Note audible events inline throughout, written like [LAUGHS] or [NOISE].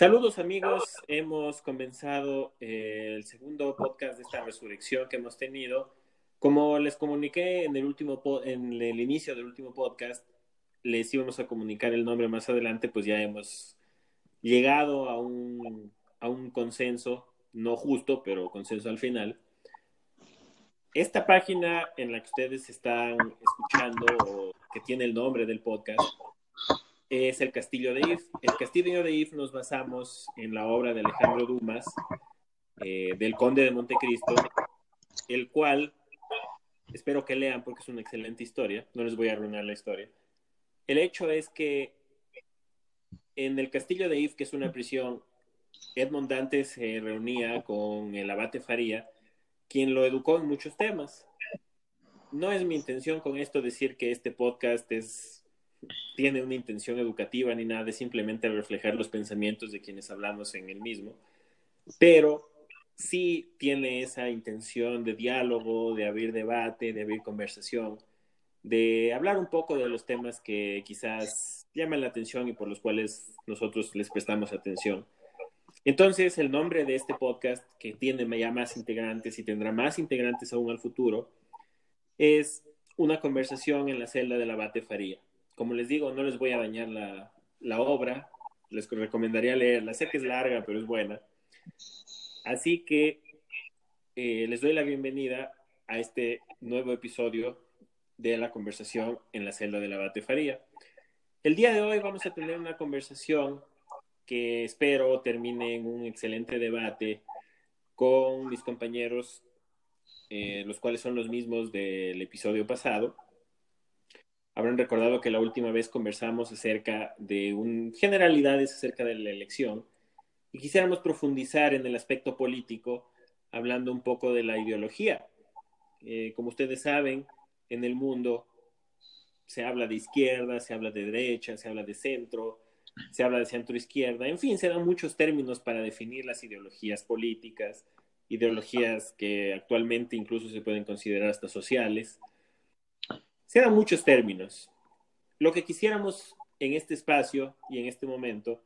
Saludos amigos, hemos comenzado eh, el segundo podcast de esta resurrección que hemos tenido. Como les comuniqué en el último en el inicio del último podcast, les íbamos a comunicar el nombre más adelante, pues ya hemos llegado a un, a un consenso, no justo, pero consenso al final. Esta página en la que ustedes están escuchando, o que tiene el nombre del podcast, es el Castillo de If. El Castillo de If nos basamos en la obra de Alejandro Dumas, eh, del Conde de Montecristo, el cual espero que lean porque es una excelente historia, no les voy a arruinar la historia. El hecho es que en el Castillo de If, que es una prisión, Edmond Dante se reunía con el abate Faría, quien lo educó en muchos temas. No es mi intención con esto decir que este podcast es, tiene una intención educativa ni nada, es simplemente reflejar los pensamientos de quienes hablamos en el mismo, pero sí tiene esa intención de diálogo, de abrir debate, de abrir conversación, de hablar un poco de los temas que quizás llaman la atención y por los cuales nosotros les prestamos atención. Entonces, el nombre de este podcast, que tiene ya más integrantes y tendrá más integrantes aún al futuro, es una conversación en la celda de la Bate Faría. Como les digo, no les voy a dañar la, obra, les recomendaría leerla. Sé que es larga, pero es buena. Así que eh, les doy la bienvenida a este nuevo episodio de la conversación en la celda de la Bate Faría. El día de hoy vamos a tener una conversación que espero termine en un excelente debate con mis compañeros, eh, los cuales son los mismos del episodio pasado. Habrán recordado que la última vez conversamos acerca de un, generalidades acerca de la elección y quisiéramos profundizar en el aspecto político, hablando un poco de la ideología. Eh, como ustedes saben, en el mundo se habla de izquierda, se habla de derecha, se habla de centro, se habla de centro izquierda, en fin, se dan muchos términos para definir las ideologías políticas, ideologías que actualmente incluso se pueden considerar hasta sociales. Se dan muchos términos. Lo que quisiéramos en este espacio y en este momento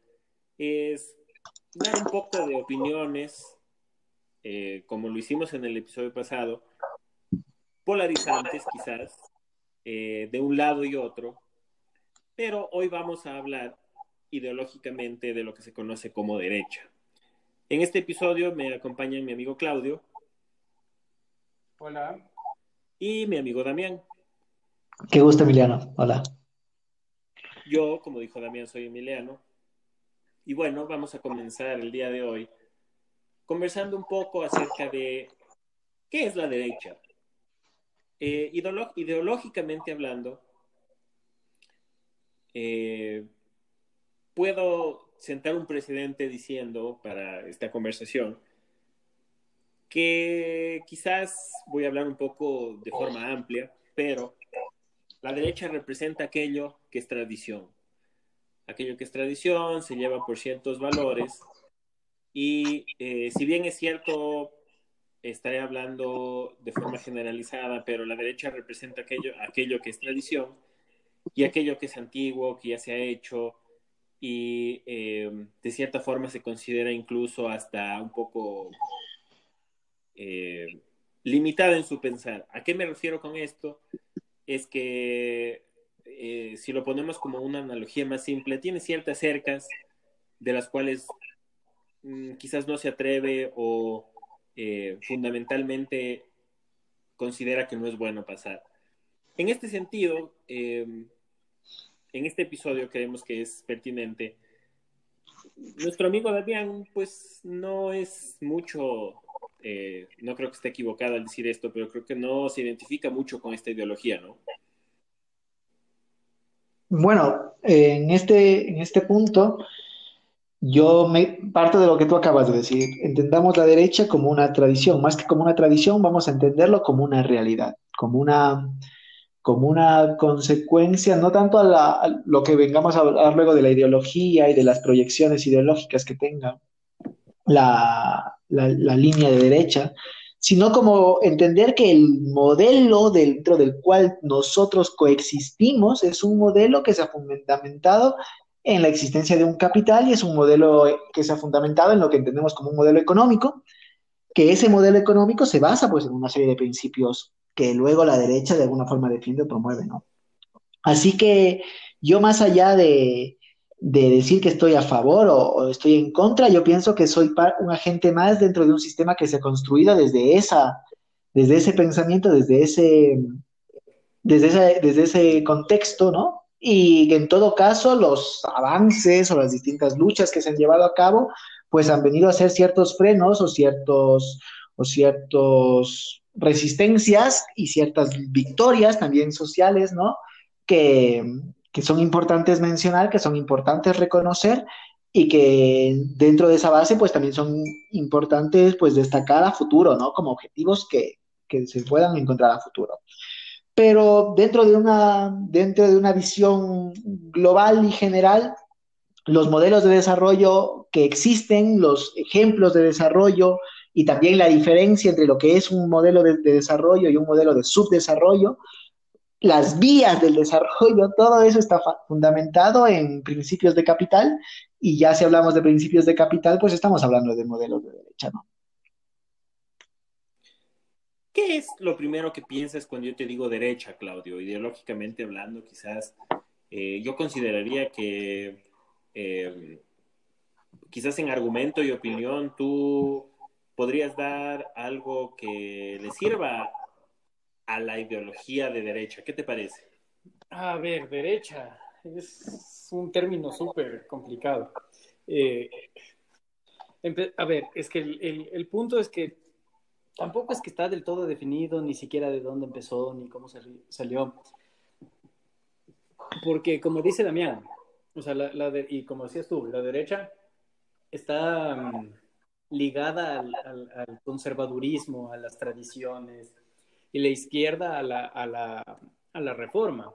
es dar un poco de opiniones, eh, como lo hicimos en el episodio pasado, polarizantes quizás, eh, de un lado y otro, pero hoy vamos a hablar ideológicamente de lo que se conoce como derecha. En este episodio me acompaña mi amigo Claudio. Hola. Y mi amigo Damián. Qué gusto, Emiliano. Hola. Yo, como dijo Damián, soy Emiliano. Y bueno, vamos a comenzar el día de hoy conversando un poco acerca de qué es la derecha. Eh, ideológicamente hablando, eh, puedo sentar un precedente diciendo para esta conversación que quizás voy a hablar un poco de forma amplia, pero la derecha representa aquello que es tradición. Aquello que es tradición se lleva por ciertos valores y eh, si bien es cierto, estaré hablando de forma generalizada, pero la derecha representa aquello, aquello que es tradición y aquello que es antiguo, que ya se ha hecho, y eh, de cierta forma se considera incluso hasta un poco eh, limitada en su pensar. ¿A qué me refiero con esto? Es que eh, si lo ponemos como una analogía más simple, tiene ciertas cercas de las cuales mm, quizás no se atreve o fundamentalmente considera que no es bueno pasar. En este sentido, en este episodio creemos que es pertinente. Nuestro amigo Damián, pues no es mucho, eh, no creo que esté equivocado al decir esto, pero creo que no se identifica mucho con esta ideología, ¿no? Bueno, en este, en este punto, yo me parto de lo que tú acabas de decir. Entendamos la derecha como una tradición, más que como una tradición, vamos a entenderlo como una realidad, como una, como una consecuencia, no tanto a, lo que vengamos a hablar luego de la ideología y de las proyecciones ideológicas que tenga la, línea de derecha, sino como entender que el modelo dentro del cual nosotros coexistimos es un modelo que se ha fundamentado en la existencia de un capital y es un modelo que se ha fundamentado en lo que entendemos como un modelo económico, que ese modelo económico se basa pues en una serie de principios que luego la derecha de alguna forma defiende o promueve, ¿no? Así que yo más allá de, de decir que estoy a favor o, o, estoy en contra, yo pienso que soy un agente más dentro de un sistema que se ha construido desde, esa, desde ese pensamiento, desde ese, desde, ese, desde ese contexto, ¿no? Y en todo caso los avances o las distintas luchas que se han llevado a cabo, pues han venido a ser ciertos frenos o ciertos, o ciertos resistencias y ciertas victorias también sociales, ¿no? Que, que son importantes mencionar, que son importantes reconocer y que dentro de esa base pues también son importantes pues destacar a futuro, ¿no? Como objetivos que, que se puedan encontrar a futuro. Pero dentro de, una, dentro de una visión global y general, los modelos de desarrollo que existen, los ejemplos de desarrollo y también la diferencia entre lo que es un modelo de, de desarrollo y un modelo de subdesarrollo, las vías del desarrollo, todo eso está fundamentado en principios de capital y ya si hablamos de principios de capital, pues estamos hablando de modelos de derecha, ¿no? ¿Qué es lo primero que piensas cuando yo te digo derecha, Claudio? Ideológicamente hablando, quizás eh, yo consideraría que eh, quizás en argumento y opinión tú podrías dar algo que le sirva a la ideología de derecha. ¿Qué te parece? A ver, derecha es un término súper complicado. Eh, a ver, es que el, el, punto es que tampoco es que está del todo definido, ni siquiera de dónde empezó, ni cómo salió. Porque, como dice Damián, o sea, la, la de, y como decías tú, la derecha está um, ligada al, al, conservadurismo, a las tradiciones, y la izquierda a la, a la, a la reforma.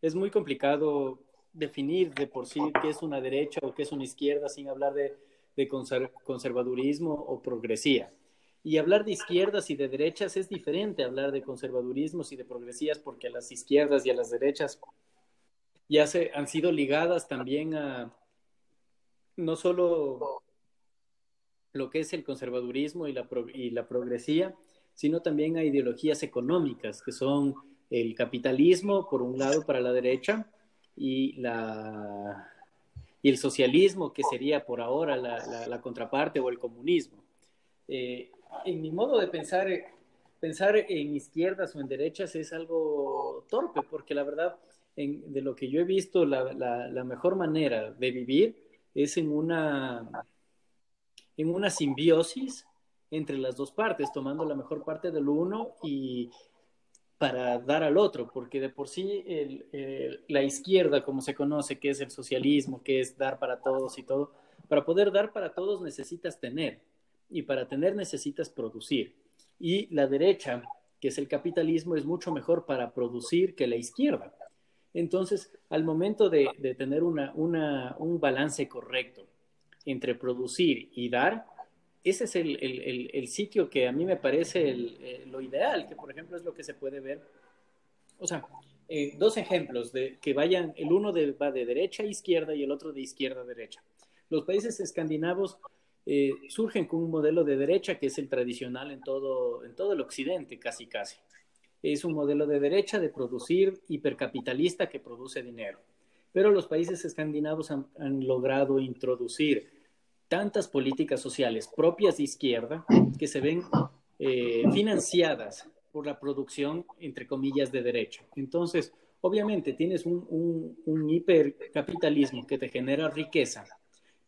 Es muy complicado definir de por sí qué es una derecha o qué es una izquierda sin hablar de, de conservadurismo o progresía. Y hablar de izquierdas y de derechas es diferente a hablar de conservadurismos y de progresías porque a las izquierdas y a las derechas ya se han sido ligadas también a no solo lo que es el conservadurismo y la, y la progresía, sino también a ideologías económicas, que son el capitalismo, por un lado, para la derecha, y, la, y el socialismo, que sería por ahora la, la, la contraparte, o el comunismo. Eh, en mi modo de pensar, pensar en izquierdas o en derechas es algo torpe, porque la verdad, en, de lo que yo he visto, la, la, la, mejor manera de vivir es en una, en una simbiosis entre las dos partes, tomando la mejor parte del uno y para dar al otro, porque de por sí la izquierda, como se conoce, que es el socialismo, que es dar para todos y todo, para poder dar para todos necesitas tener y para tener necesitas producir. Y la derecha, que es el capitalismo, es mucho mejor para producir que la izquierda. Entonces, al momento de, tener una, un balance correcto entre producir y dar, ese es el, el, el, sitio que a mí me parece eh, lo ideal, que por ejemplo es lo que se puede ver. O sea, eh, dos ejemplos de que vayan, el uno va de derecha a izquierda y el otro de izquierda a derecha. Los países escandinavos eh, surgen con un modelo de derecha que es el tradicional en todo, en todo el occidente, casi casi. Es un modelo de derecha de producir hipercapitalista que produce dinero. Pero los países escandinavos han logrado introducir tantas políticas sociales propias de izquierda que se ven eh, financiadas por la producción, entre comillas, de derecha. Entonces, obviamente tienes un, un, un hipercapitalismo que te genera riqueza,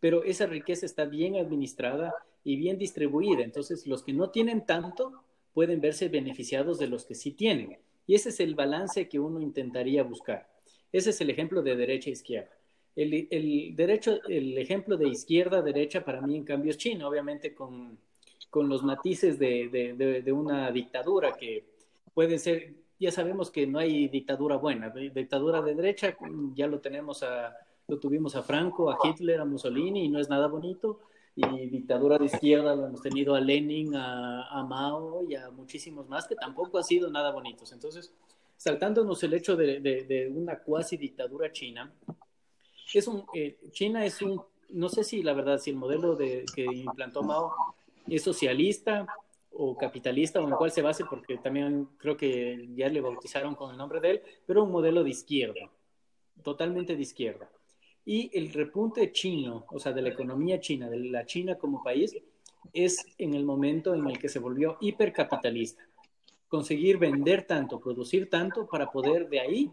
pero esa riqueza está bien administrada y bien distribuida. Entonces, los que no tienen tanto pueden verse beneficiados de los que sí tienen. Y ese es el balance que uno intentaría buscar. Ese es el ejemplo de derecha e izquierda. El, derecho, el ejemplo de izquierda-derecha para mí, en cambio, es China, obviamente con, con los matices de, de, una dictadura que puede ser, ya sabemos que no hay dictadura buena. Dictadura de derecha, ya lo tenemos a lo tuvimos a Franco, a Hitler, a Mussolini y no es nada bonito. Y dictadura de izquierda lo hemos tenido a Lenin, a, Mao y a muchísimos más que tampoco han sido nada bonitos. Entonces, saltándonos el hecho de, de una cuasi dictadura china, es un, eh, China es un, no sé si la verdad, si el modelo de, que implantó Mao es socialista o capitalista o en cuál se base, porque también creo que ya le bautizaron con el nombre de él, pero un modelo de izquierda, totalmente de izquierda. Y el repunte chino, o sea, de la economía china, de la China como país, es en el momento en el que se volvió hipercapitalista. Conseguir vender tanto, producir tanto para poder de ahí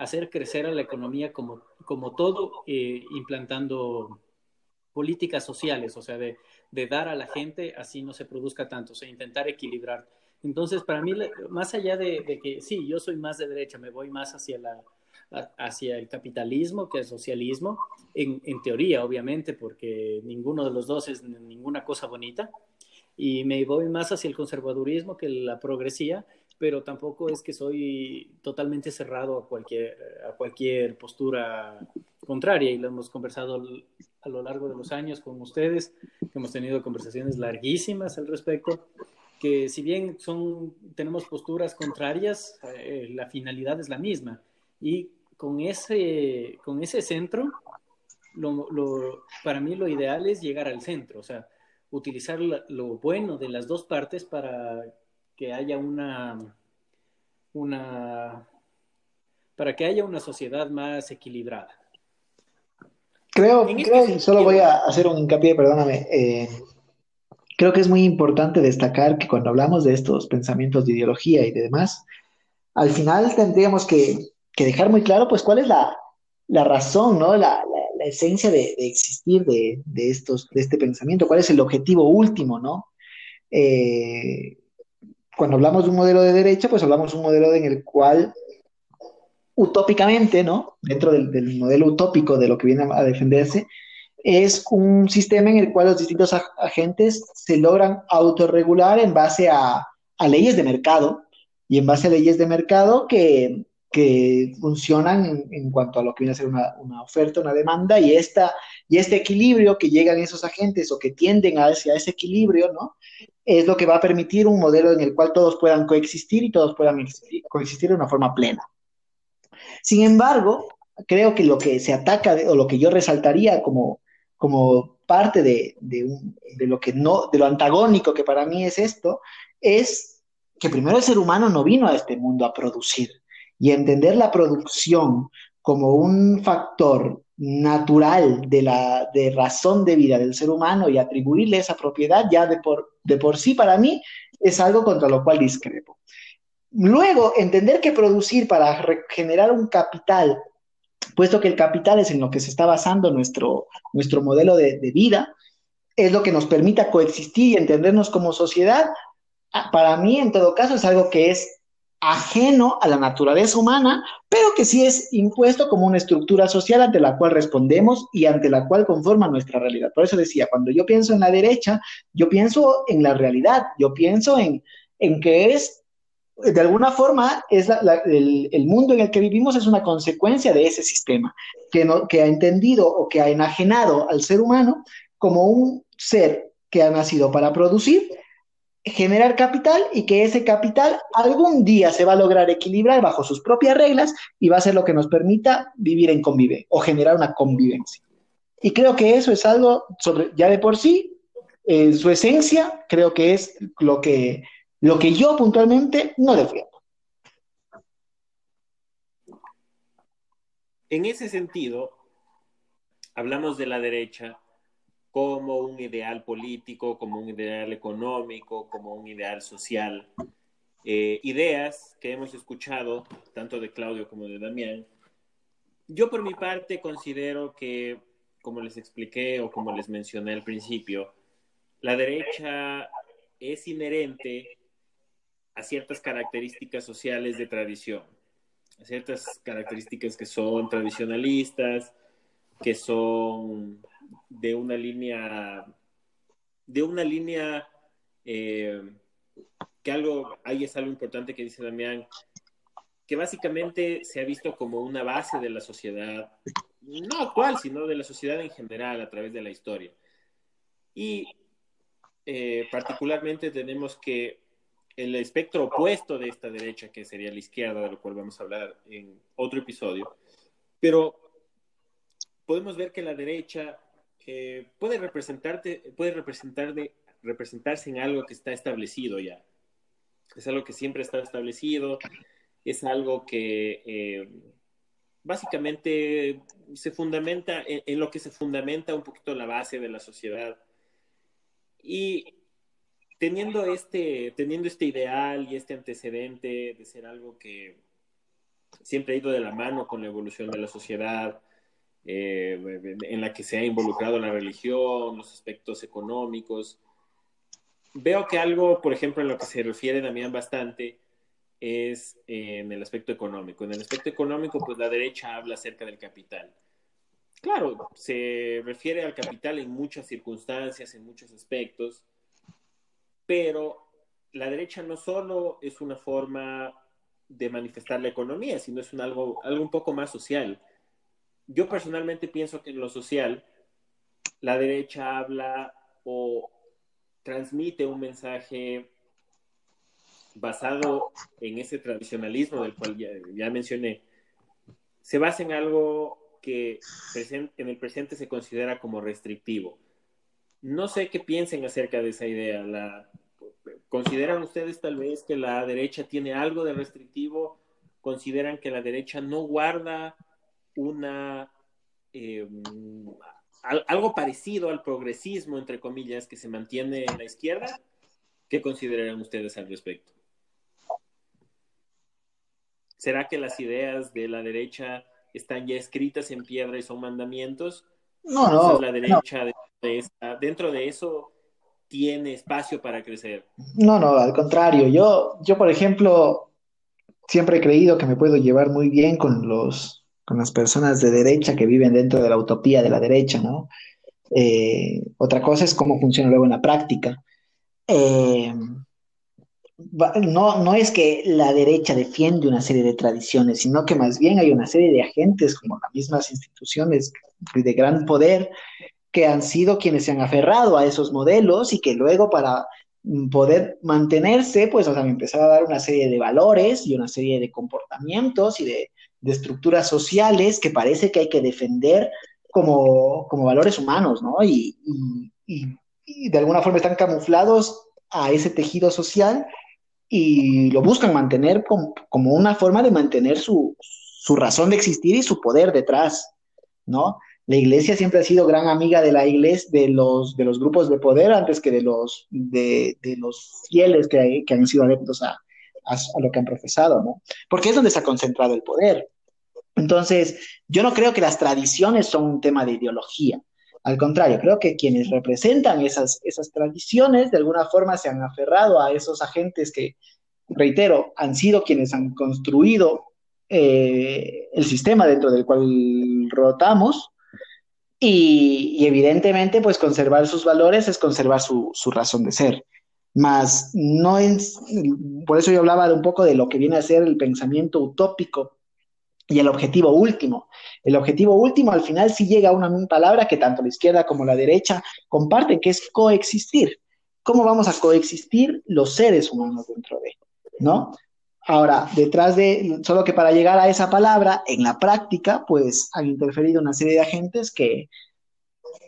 hacer crecer a la economía como, como todo, eh, implantando políticas sociales, o sea, de, de, dar a la gente así no se produzca tanto, o sea, intentar equilibrar. Entonces, para mí, más allá de, de que sí, yo soy más de derecha, me voy más hacia la, hacia el capitalismo que el socialismo, en, en, teoría, obviamente, porque ninguno de los dos es ninguna cosa bonita, y me voy más hacia el conservadurismo que la progresía, pero tampoco es que soy totalmente cerrado a cualquier, a cualquier postura contraria, y lo hemos conversado a lo largo de los años con ustedes, hemos tenido conversaciones larguísimas al respecto, que si bien son, tenemos posturas contrarias, eh, la finalidad es la misma. Y con ese, con ese centro, lo, lo, para mí lo ideal es llegar al centro, o sea, utilizar lo bueno de las dos partes para que haya una, una, para que haya una sociedad más equilibrada. Creo, creo y solo voy a hacer un hincapié, perdóname. Eh, creo que es muy importante destacar que cuando hablamos de estos pensamientos de ideología y de demás, al final tendríamos que que dejar muy claro, pues, cuál es la, la razón, ¿no? La, la, esencia de, de existir de, de, estos, de este pensamiento, cuál es el objetivo último, ¿no? Eh, cuando hablamos de un modelo de derecha, pues hablamos de un modelo en el cual utópicamente, ¿no? Dentro del, del modelo utópico de lo que viene a defenderse, es un sistema en el cual los distintos agentes se logran autorregular en base a, leyes de mercado y en base a leyes de mercado que, funcionan en, en, cuanto a lo que viene a ser una, una, oferta, una demanda, y, esta, y este equilibrio que llegan esos agentes o que tienden hacia ese equilibrio, ¿no? Es lo que va a permitir un modelo en el cual todos puedan coexistir y todos puedan existir, coexistir de una forma plena. Sin embargo, creo que lo que se ataca o lo que yo resaltaría como, como parte de, de, lo que no, de lo antagónico que para mí es esto, es que primero el ser humano no vino a este mundo a producir, y entender la producción como un factor natural de la de razón de vida del ser humano y atribuirle esa propiedad ya de por, de por sí para mí es algo contra lo cual discrepo. Luego, entender que producir para generar un capital, puesto que el capital es en lo que se está basando nuestro, nuestro modelo de, de vida, es lo que nos permita coexistir y entendernos como sociedad, para mí en todo caso es algo que es ajeno a la naturaleza humana, pero que sí es impuesto como una estructura social ante la cual respondemos y ante la cual conforma nuestra realidad. Por eso decía, cuando yo pienso en la derecha, yo pienso en la realidad, yo pienso en, en que es, de alguna forma, es el, el, mundo en el que vivimos es una consecuencia de ese sistema, que, no, que ha entendido o que ha enajenado al ser humano como un ser que ha nacido para producir generar capital y que ese capital algún día se va a lograr equilibrar bajo sus propias reglas y va a ser lo que nos permita vivir en convive o generar una convivencia. Y creo que eso es algo sobre, ya de por sí, en su esencia, creo que es lo que, lo que yo puntualmente no defiendo. En ese sentido, hablamos de la derecha como un ideal político, como un ideal económico, como un ideal social. Eh, ideas que hemos escuchado, tanto de Claudio como de Damián. Yo por mi parte considero que, como les expliqué o como les mencioné al principio, la derecha es inherente a ciertas características sociales de tradición, a ciertas características que son tradicionalistas, que son de una línea, de una línea, eh, que algo, ahí es algo importante que dice Damián, que básicamente se ha visto como una base de la sociedad, no actual, sino de la sociedad en general a través de la historia. Y eh, particularmente tenemos que el espectro opuesto de esta derecha, que sería la izquierda, de lo cual vamos a hablar en otro episodio, pero podemos ver que la derecha eh, puede, representarte, puede representar representarse en algo que está establecido ya. Es algo que siempre está establecido, es algo que eh, básicamente se fundamenta en, lo que se fundamenta un poquito la base de la sociedad. Y teniendo este, teniendo este ideal y este antecedente de ser algo que siempre ha ido de la mano con la evolución de la sociedad, eh, en la que se ha involucrado la religión, los aspectos económicos. Veo que algo, por ejemplo, en lo que se refiere también bastante, es en el aspecto económico. En el aspecto económico, pues la derecha habla acerca del capital. Claro, se refiere al capital en muchas circunstancias, en muchos aspectos, pero la derecha no solo es una forma de manifestar la economía, sino es un algo, algo un poco más social. Yo personalmente pienso que en lo social, la derecha habla o transmite un mensaje basado en ese tradicionalismo del cual ya, mencioné, se basa en algo que en el presente se considera como restrictivo. No sé qué piensen acerca de esa idea. La, ¿Consideran ustedes tal vez que la derecha tiene algo de restrictivo? ¿Consideran que la derecha no guarda una em, algo parecido al progresismo, entre comillas, que se mantiene en la izquierda? ¿Qué consideran ustedes al respecto? ¿Será que las ideas de la derecha están ya escritas en piedra y son mandamientos? No, no. la derecha dentro de eso tiene espacio para crecer. No, no, al contrario. Yo, yo, por ejemplo, siempre he creído que me puedo llevar muy bien con los, con las personas de derecha que viven dentro de la utopía de la derecha, ¿no? Eh, otra cosa es cómo funciona luego en la práctica. Eh, no, no es que la derecha defiende una serie de tradiciones, sino que más bien hay una serie de agentes, como las mismas instituciones de gran poder, que han sido quienes se han aferrado a esos modelos y que luego para poder mantenerse, pues han empezado a dar una serie de valores y una serie de comportamientos y de, estructuras sociales que parece que hay que defender como, valores humanos, ¿no? Y, de alguna forma están camuflados a ese tejido social y lo buscan mantener como, una forma de mantener su, razón de existir y su poder detrás, ¿no? La iglesia siempre ha sido gran amiga de la iglesia, de los, de los grupos de poder antes que de los, de, los fieles que, que, han sido adeptos a, a, lo que han profesado, ¿no? Porque es donde se ha concentrado el poder. Entonces, yo no creo que las tradiciones son un tema de ideología. Al contrario, creo que quienes representan esas, esas tradiciones de alguna forma se han aferrado a esos agentes que, reitero, han sido quienes han construido eh, el sistema dentro del cual rotamos y, evidentemente pues conservar sus valores es conservar su, su razón de ser. Más no es, por eso yo hablaba de un poco de lo que viene a ser el pensamiento utópico y el objetivo último. El objetivo último al final sí llega a una palabra que tanto la izquierda como la derecha comparten, que es coexistir. ¿Cómo vamos a coexistir los seres humanos dentro de, ¿no? Ahora, detrás de, solo que para llegar a esa palabra, en la práctica, pues han interferido una serie de agentes que,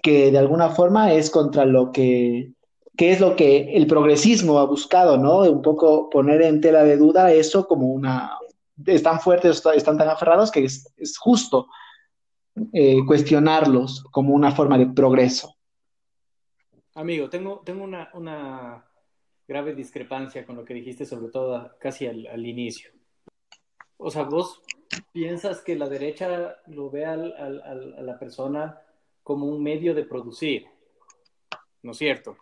que de alguna forma es contra lo que, que es lo que el progresismo ha buscado, ¿no? Un poco poner en tela de duda eso como una, están fuertes, están tan aferrados que es, justo eh, cuestionarlos como una forma de progreso. Amigo, tengo, tengo una, grave discrepancia con lo que dijiste, sobre todo casi al, inicio. O sea, vos piensas que la derecha lo ve a la persona como un medio de producir, ¿no es cierto?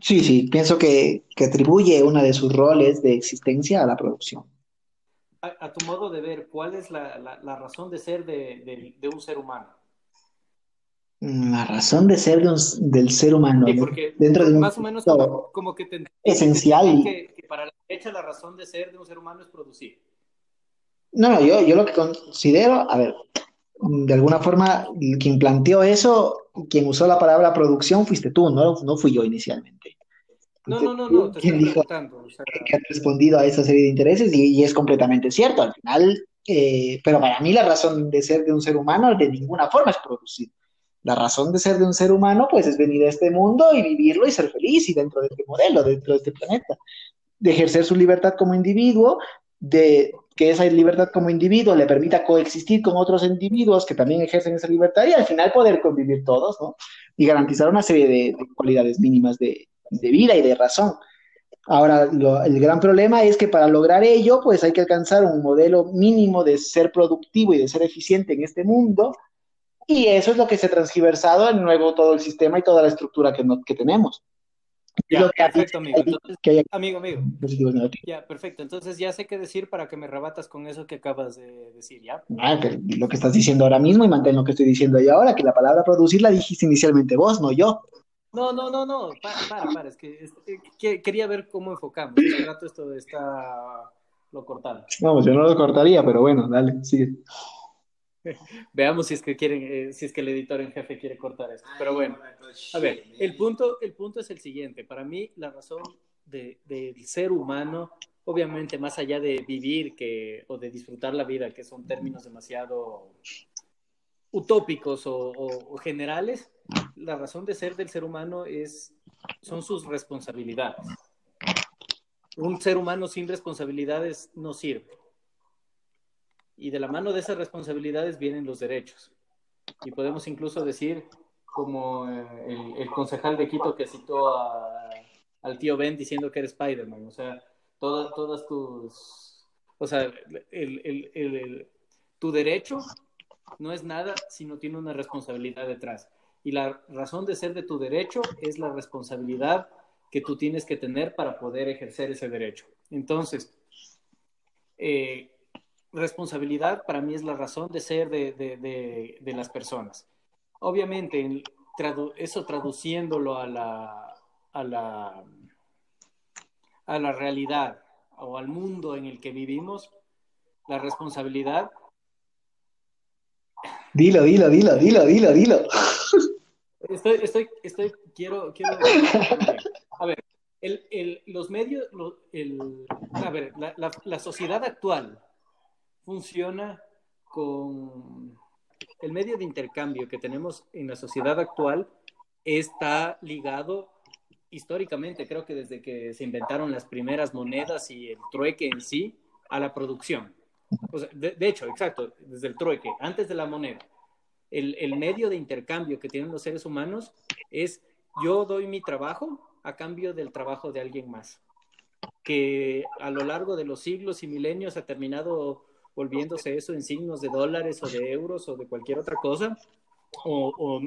Sí, sí, pienso que, que atribuye uno de sus roles de existencia a la producción a, tu modo de ver, ¿cuál es la, la, razón de ser de, de, un ser humano? La razón de ser de un, del ser humano. porque dentro de más o menos como, que te esencial. Que, para la derecha la razón de ser de un ser humano es producir. No, no, yo, yo lo que considero, a ver, de alguna forma, quien planteó eso, quien usó la palabra producción fuiste tú, no, no fui yo inicialmente. No, no, no, no, te estoy dijo que ha respondido a esa serie de intereses y, es completamente cierto. Al final, Eh, pero para mí la razón de ser de un ser humano de ninguna forma es producir. La razón de ser de un ser humano, pues, es venir a este mundo y vivirlo y ser feliz y dentro de este modelo, dentro de este planeta. De ejercer su libertad como individuo, de que esa libertad como individuo le permita coexistir con otros individuos que también ejercen esa libertad y al final poder convivir todos, ¿no? Y garantizar una serie de, cualidades mínimas de, vida y de razón. Ahora, el gran problema es que para lograr ello, pues hay que alcanzar un modelo mínimo de ser productivo y de ser eficiente en este mundo, y eso es lo que se ha transgiversado en nuevo todo el sistema y toda la estructura que, que tenemos. Ya, perfecto, amigo. amigo, amigo. Ya, perfecto. Entonces ya sé qué decir para que me rebatas con eso que acabas de decir, ¿ya? Ah, lo que estás diciendo ahora mismo y mantén lo que estoy diciendo yo ahora, que la palabra producir la dijiste inicialmente vos, no yo. No, no, no, no, para, para, para. es que, quería ver cómo enfocamos. Este rato esto está, lo cortamos. Vamos, yo no lo cortaría, pero bueno, dale, sigue. [LAUGHS] Veamos si es que quieren, eh, si es que el editor en jefe quiere cortar esto. Pero bueno, a ver, el punto, el punto es el siguiente. Para mí, la razón del ser humano, obviamente, más allá de vivir que, o de disfrutar la vida, que son términos demasiado utópicos o, generales, la razón de ser del ser humano es, son sus responsabilidades. Un ser humano sin responsabilidades no sirve y de la mano de esas responsabilidades vienen los derechos. Y podemos incluso decir, como eh, el, concejal de Quito que citó al tío Ben diciendo que era Spider-Man, o sea, todas, todas tus, o sea, el, tu derecho no es nada si no tiene una responsabilidad detrás. Y la razón de ser de tu derecho es la responsabilidad que tú tienes que tener para poder ejercer ese derecho. Entonces, eh, responsabilidad para mí es la razón de ser de, las personas. Obviamente, eso traduciéndolo a la, a, la, a la realidad o al mundo en el que vivimos, la responsabilidad. Dilo, dilo, dilo, dilo, dilo, dilo. [LAUGHS] Estoy, estoy, estoy, quiero, quiero. A ver, el, los medios, el, a ver, la, la sociedad actual funciona con el medio de intercambio que tenemos en la sociedad actual está ligado históricamente, creo que desde que se inventaron las primeras monedas y el trueque en sí, a la producción. de, hecho, exacto, desde el trueque, antes de la moneda. El, el, medio de intercambio que tienen los seres humanos es yo doy mi trabajo a cambio del trabajo de alguien más, que a lo largo de los siglos y milenios ha terminado volviéndose eso en signos de dólares o de euros o de cualquier otra cosa, o,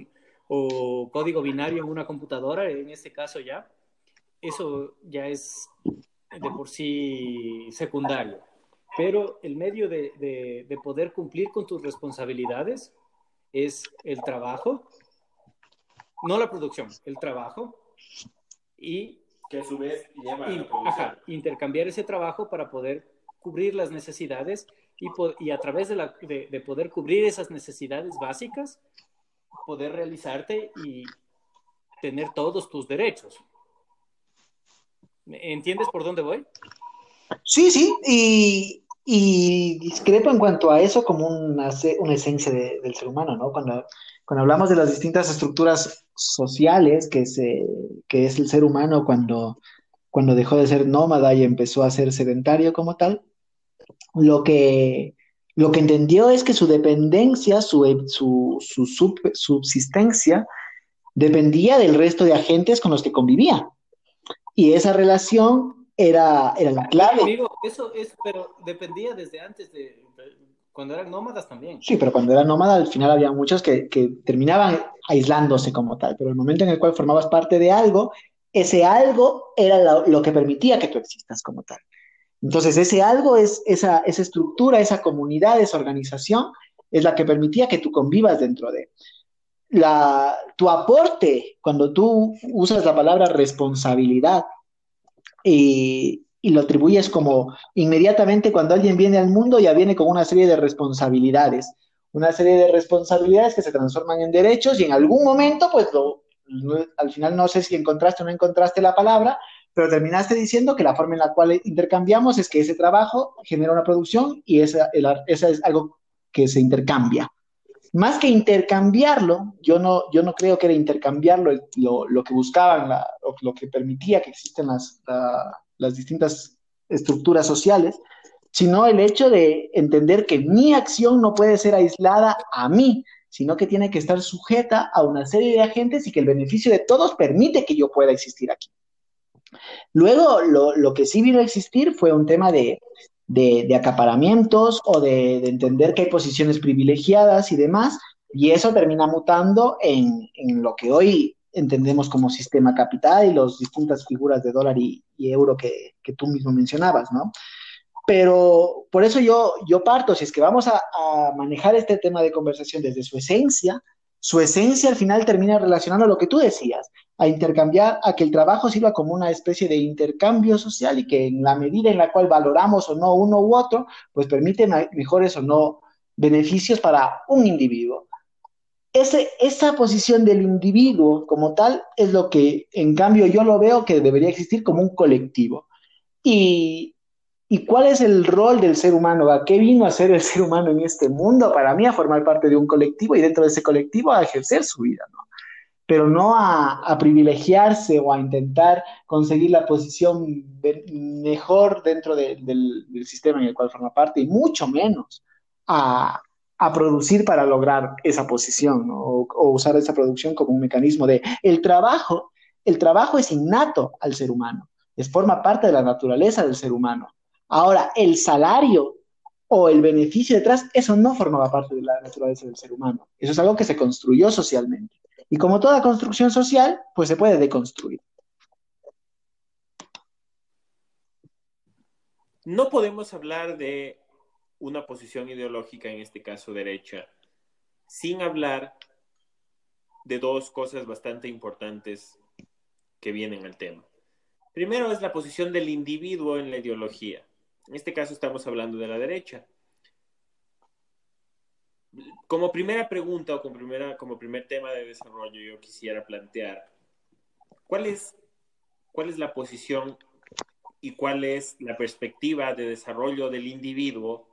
código binario en una computadora, en este caso ya, eso ya es de por sí secundario. Pero el medio de, de poder cumplir con tus responsabilidades es el trabajo, no la producción, el trabajo, y que a su vez lleva a intercambiar ese trabajo para poder cubrir las necesidades y, a través de, poder cubrir esas necesidades básicas, poder realizarte y tener todos tus derechos. ¿Entiendes por dónde voy? Sí, sí, y, y en cuanto a eso como una, una esencia del ser humano, ¿no? Cuando, cuando hablamos de las distintas estructuras sociales que, se, que es el ser humano cuando, cuando dejó de ser nómada y empezó a ser sedentario como tal, lo que, lo que entendió es que su dependencia, su, su, subsistencia, dependía del resto de agentes con los que convivía. Y esa relación era, era la clave. Amigo, eso es, pero dependía desde antes de, cuando eran nómadas también. Sí, pero cuando eran nómadas al final había muchos que, terminaban aislándose como tal, pero el momento en el cual formabas parte de algo, ese algo era lo que permitía que tú existas como tal. Entonces, ese algo es esa, estructura, esa comunidad, esa organización, es la que permitía que tú convivas dentro de. La, tu aporte, cuando tú usas la palabra responsabilidad y lo atribuyes como inmediatamente cuando alguien viene al mundo ya viene con una serie de responsabilidades, una serie de responsabilidades que se transforman en derechos y en algún momento, pues al final no sé si encontraste o no encontraste la palabra, pero terminaste diciendo que la forma en la cual intercambiamos es que ese trabajo genera una producción y esa, esa es algo que se intercambia. Más que intercambiarlo, yo no, yo no creo que era intercambiarlo lo, lo que buscaban, la, lo, que permitía que existen las, las distintas estructuras sociales, sino el hecho de entender que mi acción no puede ser aislada a mí, sino que tiene que estar sujeta a una serie de agentes y que el beneficio de todos permite que yo pueda existir aquí. Luego, lo, lo que sí vino a existir fue un tema de, de, acaparamientos o de, entender que hay posiciones privilegiadas y demás, y eso termina mutando en, lo que hoy entendemos como sistema capital y las distintas figuras de dólar y, euro que, tú mismo mencionabas, ¿no? Pero por eso yo, yo parto, si es que vamos a, a manejar este tema de conversación desde su esencia, su esencia al final termina relacionando a lo que tú decías, a intercambiar, a que el trabajo sirva como una especie de intercambio social y que en la medida en la cual valoramos o no uno u otro, pues permite mejores o no beneficios para un individuo. Ese, esa posición del individuo como tal es lo que en cambio yo lo veo que debería existir como un colectivo. Y, ¿Y cuál es el rol del ser humano? ¿A qué vino a ser el ser humano en este mundo? Para mí, a formar parte de un colectivo y dentro de ese colectivo a ejercer su vida, ¿no? Pero no a, privilegiarse o a intentar conseguir la posición mejor dentro del, sistema en el cual forma parte y mucho menos a, producir para lograr esa posición o, o usar esa producción como un mecanismo de el trabajo. El trabajo es innato al ser humano, es forma parte de la naturaleza del ser humano Ahora, el salario o el beneficio detrás, eso no formaba parte de la naturaleza del ser humano. Eso es algo que se construyó socialmente. Y como toda construcción social, pues se puede deconstruir. No podemos hablar de una posición ideológica, en este caso derecha, sin hablar de dos cosas bastante importantes que vienen al tema. Primero es la posición del individuo en la ideología. En este caso estamos hablando de la derecha. Como primera pregunta o como, primera, como primer tema de desarrollo, yo quisiera plantear, ¿cuál es, ¿cuál es la posición y cuál es la perspectiva de desarrollo del individuo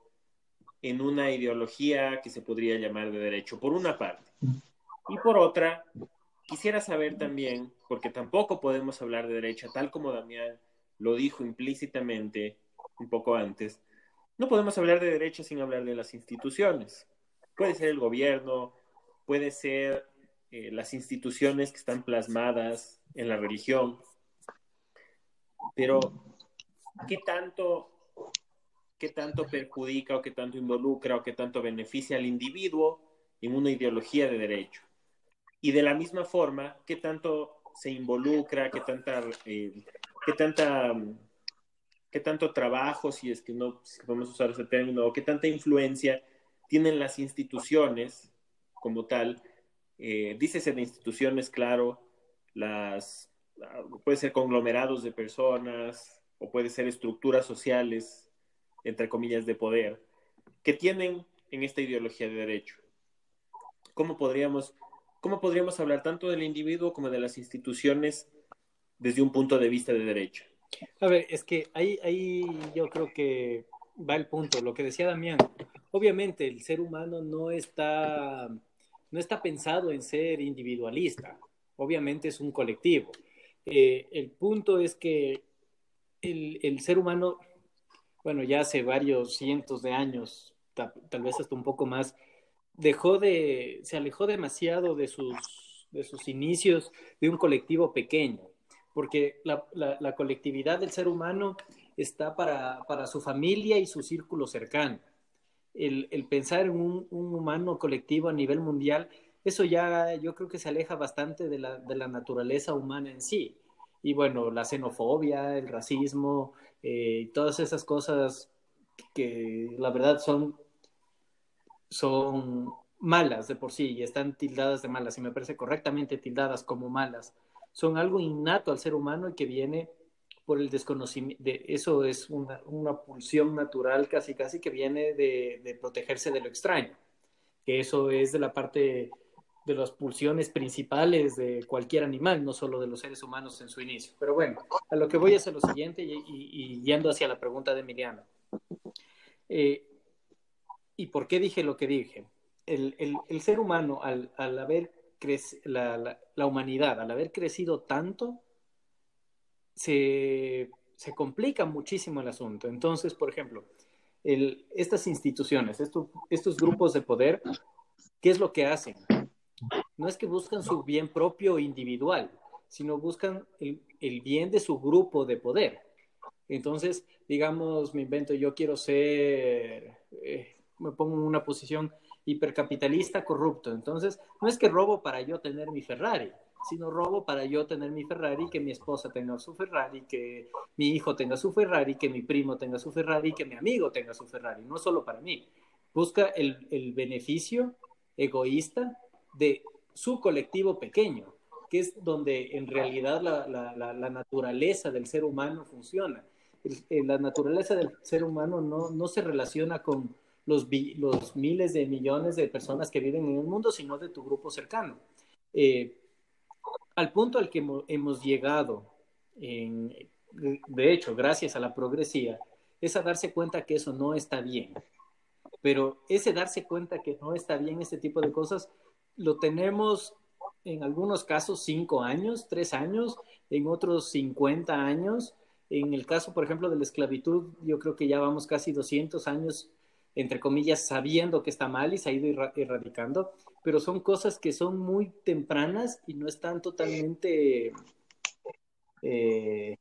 en una ideología que se podría llamar de derecho, por una parte. Y por otra, quisiera saber también, porque tampoco podemos hablar de derecha, tal como Damián lo dijo implícitamente, un poco antes, no podemos hablar de derecha sin hablar de las instituciones. Puede ser el gobierno, puede ser eh, las instituciones que están plasmadas en la religión, pero ¿qué tanto, ¿qué tanto perjudica o qué tanto involucra o qué tanto beneficia al individuo en una ideología de derecho? Y de la misma forma, ¿qué tanto se involucra, qué tanta, eh, qué tanta qué tanto trabajo, si es que no podemos usar ese término, o qué tanta influencia tienen las instituciones como tal. Eh, dícese de instituciones, claro, las puede ser conglomerados de personas o puede ser estructuras sociales, entre comillas, de poder, que tienen en esta ideología de derecho. ¿Cómo podríamos, cómo podríamos hablar tanto del individuo como de las instituciones desde un punto de vista de derecho? A ver, es que ahí, ahí yo creo que va el punto, lo que decía Damián. Obviamente el ser humano no está, no está pensado en ser individualista, obviamente es un colectivo. Eh, el punto es que el, el, ser humano, bueno, ya hace varios cientos de años, tal vez hasta un poco más, dejó de, se alejó demasiado de sus, de sus inicios de un colectivo pequeño porque la, colectividad del ser humano está para, su familia y su círculo cercano. El, pensar en un, humano colectivo a nivel mundial, eso ya yo creo que se aleja bastante de la, naturaleza humana en sí. Y bueno, la xenofobia, el racismo, eh, todas esas cosas que la verdad son, son malas de por sí y están tildadas de malas y me parece correctamente tildadas como malas son algo innato al ser humano y que viene por el desconocimiento, de, eso es una, pulsión natural casi casi que viene de, protegerse de lo extraño, que eso es de la parte de las pulsiones principales de cualquier animal, no solo de los seres humanos en su inicio. Pero bueno, a lo que voy es a lo siguiente y, yendo hacia la pregunta de Emiliano. Eh, ¿Y por qué dije lo que dije? El, ser humano, al, haber crecido, la, humanidad, al haber crecido tanto, se, complica muchísimo el asunto. Entonces, por ejemplo, estas instituciones, estos grupos de poder, ¿qué es lo que hacen? no es que buscan su bien propio individual, sino buscan el, bien de su grupo de poder. Entonces, digamos, me invento, yo quiero ser, eh, me pongo en una posición hipercapitalista corrupto. Entonces, no es que robo para yo tener mi Ferrari, sino robo para yo tener mi Ferrari, que mi esposa tenga su Ferrari, que mi hijo tenga su Ferrari, que mi primo tenga su Ferrari, que mi amigo tenga su Ferrari, no solo para mí. Busca el, el beneficio egoísta de su colectivo pequeño, que es donde en realidad la, naturaleza del ser humano funciona. Eh, la naturaleza del ser humano no, se relaciona con los, los, miles de millones de personas que viven en el mundo, sino de tu grupo cercano. Eh, al punto al que hemos, llegado, de hecho, gracias a la progresía, es a darse cuenta que eso no está bien. Pero ese darse cuenta que no está bien este tipo de cosas lo tenemos en algunos casos cinco años, tres años, en otros 50 años. En el caso, por ejemplo, de la esclavitud, yo creo que ya vamos casi 200 años, entre comillas, sabiendo que está mal y se ha ido erradicando, pero son cosas que son muy tempranas y no están totalmente eh,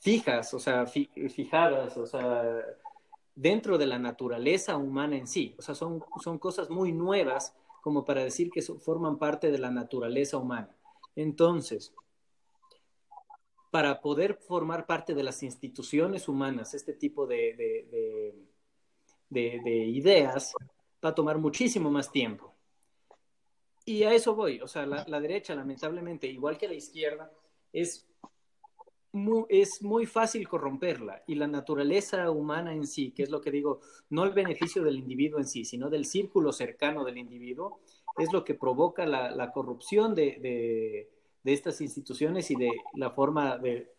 fijas, o sea, fijadas, o sea, dentro de la naturaleza humana en sí. O sea, son, son cosas muy nuevas como para decir que forman parte de la naturaleza humana. Entonces, para poder formar parte de las instituciones humanas, este tipo de, de, ideas va a tomar muchísimo más tiempo. Y a eso voy, o sea, la derecha, lamentablemente, igual que la izquierda, es es muy fácil corromperla y la naturaleza humana en sí, que es lo que digo, no el beneficio del individuo en sí, sino del círculo cercano del individuo, es lo que provoca la, corrupción de, estas instituciones y de la forma de,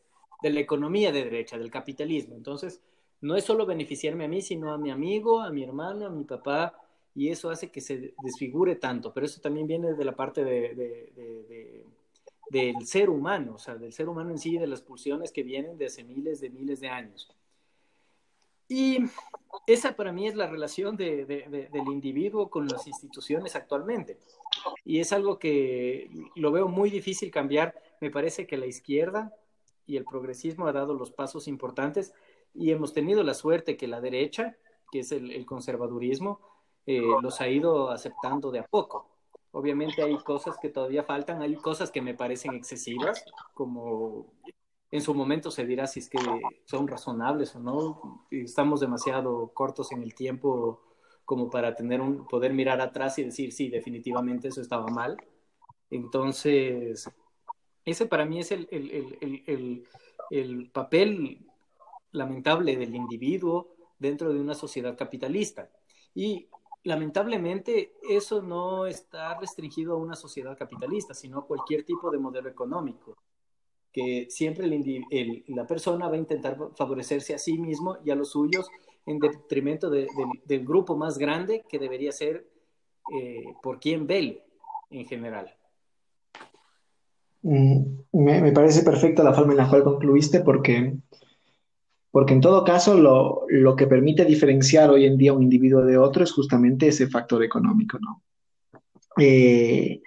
de la economía de derecha, del capitalismo. Entonces, no es solo beneficiarme a mí, sino a mi amigo, a mi hermano, a mi papá, y eso hace que se desfigure tanto, pero eso también viene de la parte de del ser humano, o sea, del ser humano en sí, de las pulsiones que vienen de hace miles de miles de años. Y esa para mí es la relación de, del individuo con las instituciones actualmente. Y es algo que lo veo muy difícil cambiar. Me parece que la izquierda y el progresismo ha dado los pasos importantes y hemos tenido la suerte que la derecha, que es el, conservadurismo, eh, los ha ido aceptando de a poco. Obviamente hay cosas que todavía faltan, hay cosas que me parecen excesivas, como en su momento se dirá si es que son razonables o no. Estamos demasiado cortos en el tiempo como para tener un, poder mirar atrás y decir, sí, definitivamente eso estaba mal. Entonces, ese para mí es el, el, el papel lamentable del individuo dentro de una sociedad capitalista. Y lamentablemente eso no está restringido a una sociedad capitalista, sino a cualquier tipo de modelo económico, que siempre la persona va a intentar favorecerse a sí mismo y a los suyos en detrimento del grupo más grande que debería ser eh, por quien vele en general. Mm, me, parece perfecta la forma en la cual concluiste porque porque en todo caso, lo, que permite diferenciar hoy en día un individuo de otro es justamente ese factor económico, ¿no? Eh,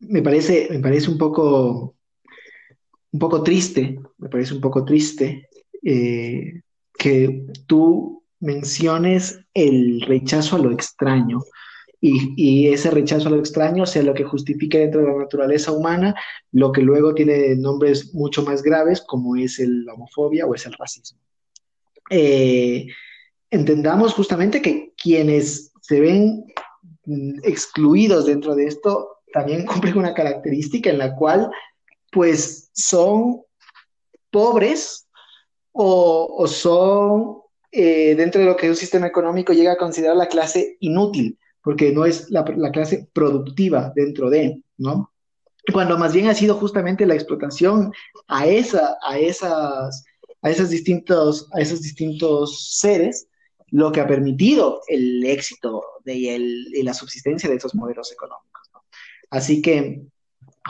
me, parece, me parece un poco, un poco triste, me parece un poco triste eh, que tú menciones el rechazo a lo extraño y, y, ese rechazo a lo extraño sea lo que justifique dentro de la naturaleza humana lo que luego tiene nombres mucho más graves como es la homofobia o es el racismo. Eh, entendamos justamente que quienes se ven mm, excluidos dentro de esto también [LAUGHS] cumplen una característica en la cual pues son pobres o, son eh, dentro de lo que un sistema económico llega a considerar la clase inútil, porque no es la, la clase productiva dentro de, ¿no? Cuando más bien ha sido justamente la explotación a, esa, a, esas, a, esas distintos, a esos distintos seres lo que ha permitido el éxito de, y, y la subsistencia de esos modelos económicos. Así que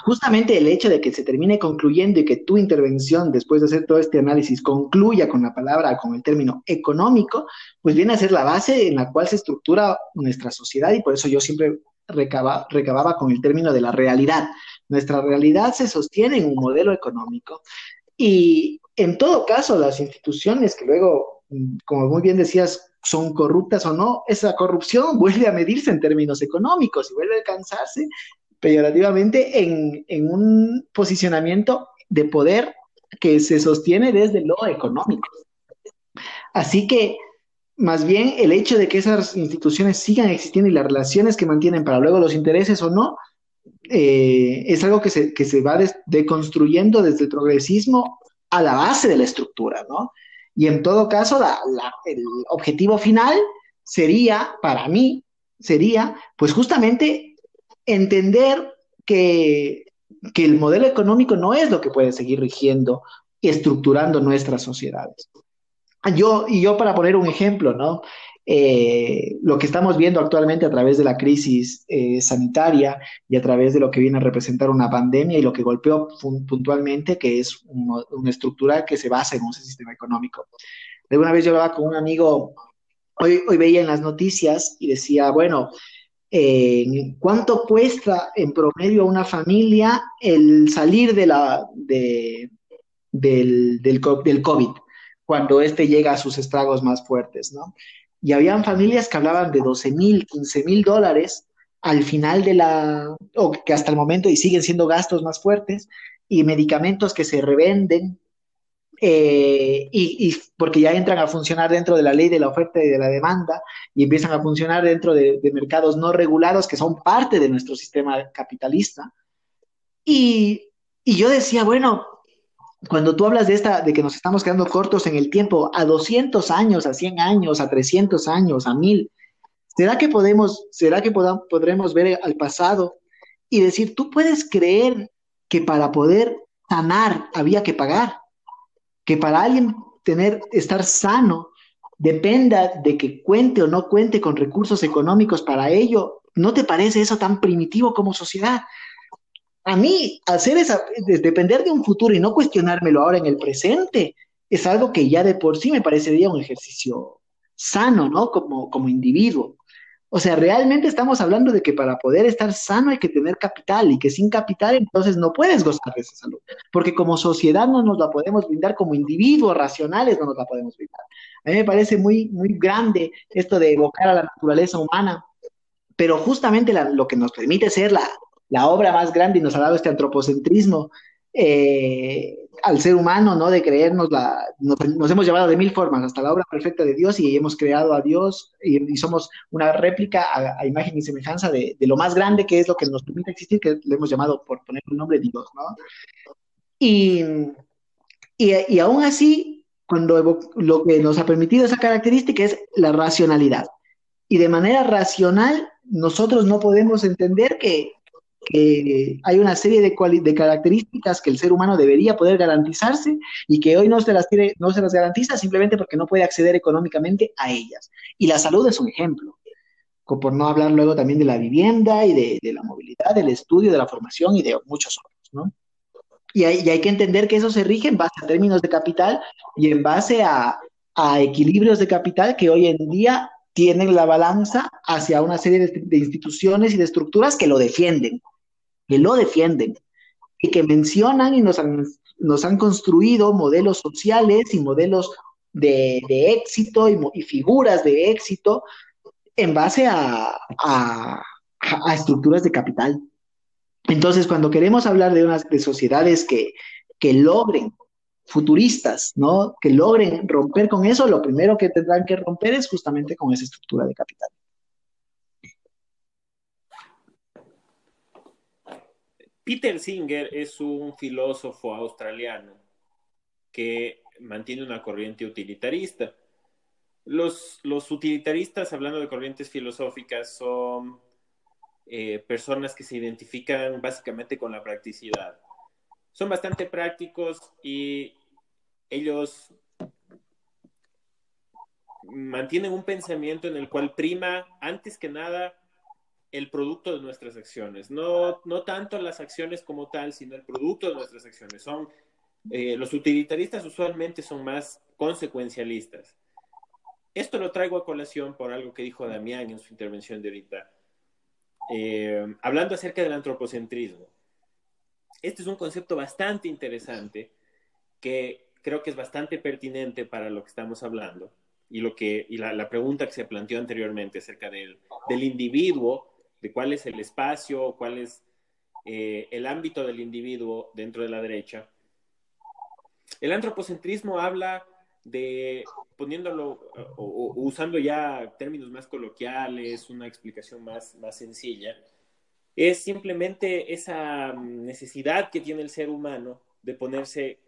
justamente el hecho de que se termine concluyendo y que tu intervención, después de hacer todo este análisis, concluya con la palabra, con el término económico, pues viene a ser la base en la cual se estructura nuestra sociedad y por eso yo siempre recaba, recababa con el término de la realidad. Nuestra realidad se sostiene en un modelo económico y en todo caso las instituciones que luego, como muy bien decías, son corruptas o no, esa corrupción [LAUGHS] vuelve a medirse en términos económicos y vuelve a alcanzarse peyorativamente en, un posicionamiento de poder que se sostiene desde lo económico. Así que, más bien, el hecho de que esas instituciones sigan existiendo y las relaciones que mantienen para luego los intereses o no, eh, es algo que se va deconstruyendo desde el progresismo a la base de la estructura, ¿no? Y en todo caso, el objetivo final sería, para mí, sería, pues justamente entender que, que, el modelo económico no es lo que puede seguir rigiendo y estructurando nuestras sociedades. Yo, y yo para poner un ejemplo, ¿no? Eh, lo que estamos viendo actualmente a través de la crisis eh, sanitaria y a través de lo que viene a representar una pandemia y lo que golpeó puntualmente, que es un, una estructura que se basa en un sistema económico. De una vez yo hablaba con un amigo, hoy, hoy veía en las noticias y decía, bueno, cuánto cuesta en promedio a una familia el salir de la, de, del, del, del, COVID cuando éste llega a sus estragos más fuertes, ¿no? Y habían familias que hablaban de 12 mil, 15 mil dólares al final de la, o que hasta el momento y siguen siendo gastos más fuertes, y medicamentos que se revenden eh, y, y, porque ya entran a funcionar dentro de la ley de la oferta y de la demanda y empiezan a funcionar dentro de, de mercados no regulados que son parte de nuestro sistema capitalista. Y, y, yo decía, bueno, cuando tú hablas de esta, de que nos estamos quedando cortos en el tiempo, a 200 años, a 100 años, a 300 años, a 1000, ¿será que podemos, será que podremos ver al pasado y decir, tú puedes creer que para poder sanar había que pagar? que para alguien tener, estar sano, dependa de que cuente o no cuente con recursos económicos para ello, ¿no te parece eso tan primitivo como sociedad? A mí, hacer esa, depender de un futuro y no cuestionármelo ahora en el presente, es algo que ya de por sí me parecería un ejercicio sano, ¿no? Como, como individuo. O sea, realmente estamos hablando de que para poder estar sano hay que tener capital y que sin capital entonces no puedes gozar de esa salud, porque como sociedad no nos la podemos brindar, como individuos racionales no nos la podemos brindar. A mí me parece muy, muy grande esto de evocar a la naturaleza humana, pero justamente lo que nos permite ser la, la obra más grande y nos ha dado este antropocentrismo eh, al ser humano, ¿no? De creernos la, nos, hemos llevado de mil formas hasta la obra perfecta de Dios y hemos creado a Dios y, somos una réplica a, a, imagen y semejanza de, de, lo más grande que es lo que nos permite existir, que le hemos llamado por poner un nombre Dios, ¿no? Y, y, y aún así, cuando lo que nos ha permitido esa característica es la racionalidad. Y de manera racional, nosotros no podemos entender que que hay una serie de, de, características que el ser humano debería poder garantizarse y que hoy no se, las tiene, no se las garantiza simplemente porque no puede acceder económicamente a ellas. Y la salud es un ejemplo, por no hablar luego también de la vivienda y de, de la movilidad, del estudio, de la formación y de muchos otros, ¿no? Y hay, y hay, que entender que eso se rige en base a términos de capital y en base a, a equilibrios de capital que hoy en día tienen la balanza hacia una serie de, de instituciones y de estructuras que lo defienden, que lo defienden y que mencionan y nos han, construido modelos sociales y modelos de, de éxito y, figuras de éxito en base a, a, estructuras de capital. Entonces, cuando queremos hablar de unas de sociedades que logren futuristas, ¿no? Que logren romper con eso, lo primero que tendrán que romper es justamente con esa estructura de capital. Peter Singer es un filósofo australiano que mantiene una corriente utilitarista. Los, los utilitaristas, hablando de corrientes filosóficas, son eh, personas que se identifican básicamente con la practicidad. Son bastante prácticos y ellos mantienen un pensamiento en el cual prima, antes que nada, el producto de nuestras acciones. No, no tanto las acciones como tal, sino el producto de nuestras acciones. Son, eh, los utilitaristas usualmente son más consecuencialistas. Esto lo traigo a colación por algo que dijo Damián en su intervención de ahorita, eh, hablando acerca del antropocentrismo. Este es un concepto bastante interesante que creo que es bastante pertinente para lo que estamos hablando y, lo que, y la, pregunta que se planteó anteriormente acerca del, del, individuo, de cuál es el espacio, cuál es eh, el ámbito del individuo dentro de la derecha. El antropocentrismo habla de, poniéndolo o, usando ya términos más coloquiales, una explicación más, más sencilla, es simplemente esa necesidad que tiene el ser humano de ponerse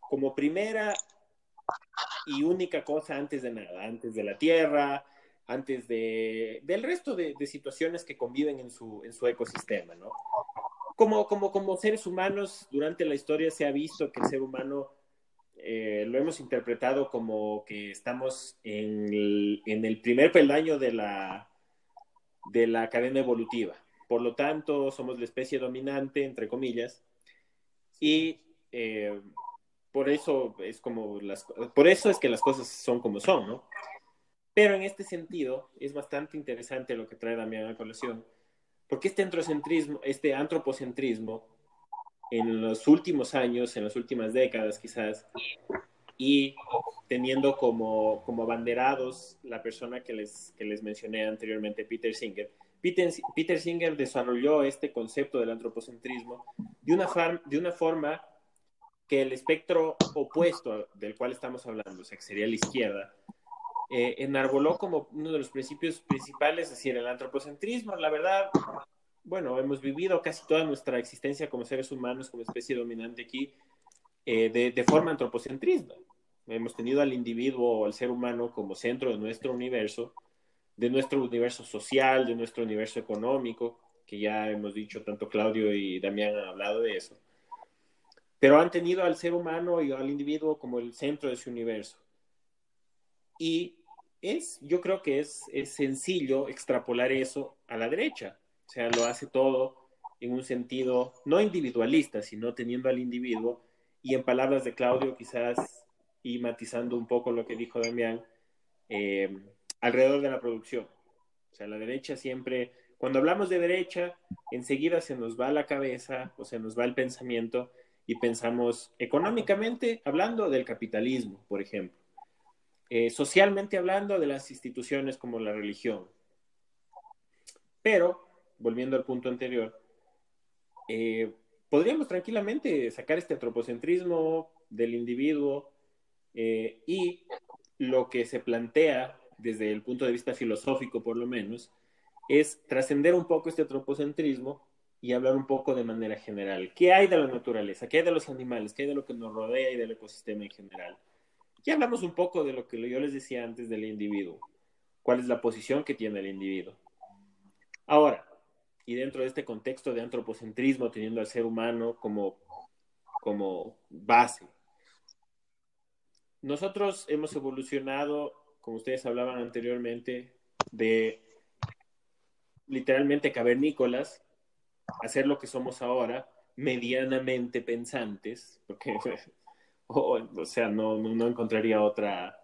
como primera y única cosa antes de nada, antes de la tierra, antes de, del resto de, situaciones que conviven en su, en su ecosistema, ¿no? Como, como, como seres humanos, durante la historia se ha visto que el ser humano eh, lo hemos interpretado como que estamos en el, en el primer peldaño de la, de la cadena evolutiva. Por lo tanto, somos la especie dominante, entre comillas, y eh, por eso es como las por eso es que las cosas son como son, ¿no? Pero en este sentido es bastante interesante lo que trae Damián a colación, porque este antrocentrismo, este antropocentrismo en los últimos años, en las últimas décadas quizás, y teniendo como, como abanderados la persona que les, que les mencioné anteriormente, Peter Singer. Peter, Peter Singer desarrolló este concepto del antropocentrismo de una, de una forma que el espectro opuesto del cual estamos hablando, o sea, que sería la izquierda, eh, enarboló como uno de los principios principales, es decir, el antropocentrismo. La verdad, bueno, hemos vivido casi toda nuestra existencia como seres humanos, como especie dominante aquí, eh, de, de, forma antropocentrista. Hemos tenido al individuo o al ser humano como centro de nuestro universo, de nuestro universo social, de nuestro universo económico, que ya hemos dicho, tanto Claudio y Damián han hablado de eso pero han tenido al ser humano y al individuo como el centro de su universo. Y es, yo creo que es, es sencillo extrapolar eso a la derecha. O sea, lo hace todo en un sentido no individualista, sino teniendo al individuo. Y en palabras de Claudio, quizás, y matizando un poco lo que dijo Damián, eh, alrededor de la producción. O sea, la derecha siempre, cuando hablamos de derecha, enseguida se nos va la cabeza o se nos va el pensamiento y pensamos económicamente hablando del capitalismo, por ejemplo, eh, socialmente hablando de las instituciones como la religión. Pero, volviendo al punto anterior, eh, podríamos tranquilamente sacar este antropocentrismo del individuo eh, y lo que se plantea desde el punto de vista filosófico, por lo menos, es trascender un poco este antropocentrismo y hablar un poco de manera general. ¿Qué hay de la naturaleza? ¿Qué hay de los animales? ¿Qué hay de lo que nos rodea y del ecosistema en general? Ya hablamos un poco de lo que yo les decía antes del individuo. ¿Cuál es la posición que tiene el individuo? Ahora, y dentro de este contexto de antropocentrismo, teniendo al ser humano como, como base, nosotros hemos evolucionado, como ustedes hablaban anteriormente, de literalmente cavernícolas hacer lo que somos ahora, medianamente pensantes, porque, [LAUGHS] o, sea, no, no, encontraría otra,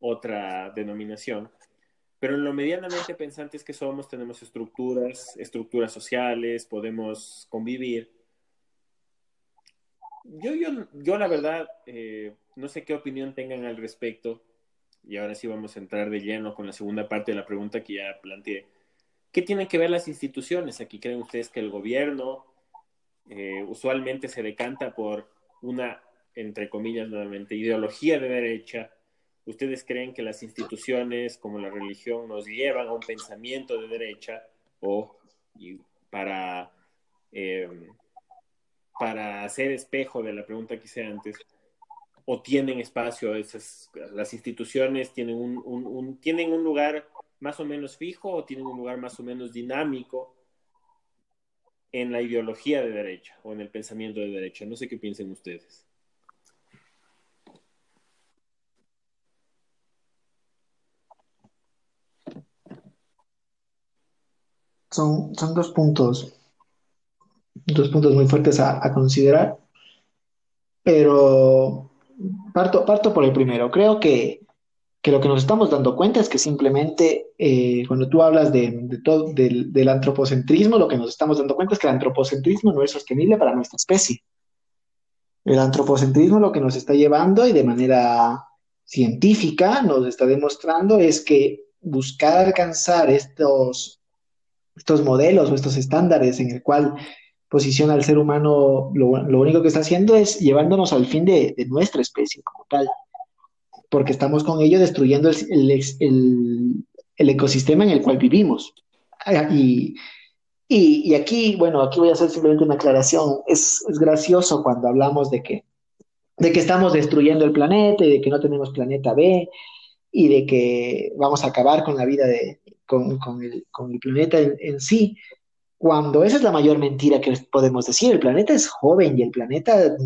otra denominación, pero en lo medianamente pensantes que somos tenemos estructuras, estructuras sociales, podemos convivir. Yo, yo, yo la verdad, eh, no sé qué opinión tengan al respecto, y ahora sí vamos a entrar de lleno con la segunda parte de la pregunta que ya planteé. ¿Qué tienen que ver las instituciones? Aquí creen ustedes que el gobierno eh, usualmente se decanta por una, entre comillas nuevamente, ideología de derecha. ¿Ustedes creen que las instituciones como la religión nos llevan a un pensamiento de derecha o para, eh, para hacer espejo de la pregunta que hice antes? o tienen espacio, esas, las instituciones tienen un, tienen un lugar más o menos fijo o tienen un lugar más o menos dinámico en la ideología de derecha o en el pensamiento de derecha. No sé qué piensen ustedes. Son, son dos puntos, dos puntos muy fuertes a, considerar, pero parto, parto por el primero. Creo que, que lo que nos estamos dando cuenta es que simplemente eh, cuando tú hablas de, de todo, del, del antropocentrismo, lo que nos estamos dando cuenta es que el antropocentrismo no es sostenible para nuestra especie. El antropocentrismo lo que nos está llevando y de manera científica nos está demostrando es que buscar alcanzar estos, estos modelos o estos estándares en el cual posiciona al ser humano, lo, lo único que está haciendo es llevándonos al fin de, de, nuestra especie como tal, porque estamos con ello destruyendo el, el, el, el ecosistema en el cual vivimos. Y, y, y, aquí, bueno, aquí voy a hacer simplemente una aclaración. Es, es gracioso cuando hablamos de que, de que estamos destruyendo el planeta y de que no tenemos planeta B y de que vamos a acabar con la vida de, con, el, con el, planeta en, sí, cuando esa es la mayor mentira que podemos decir. El planeta es joven y el planeta,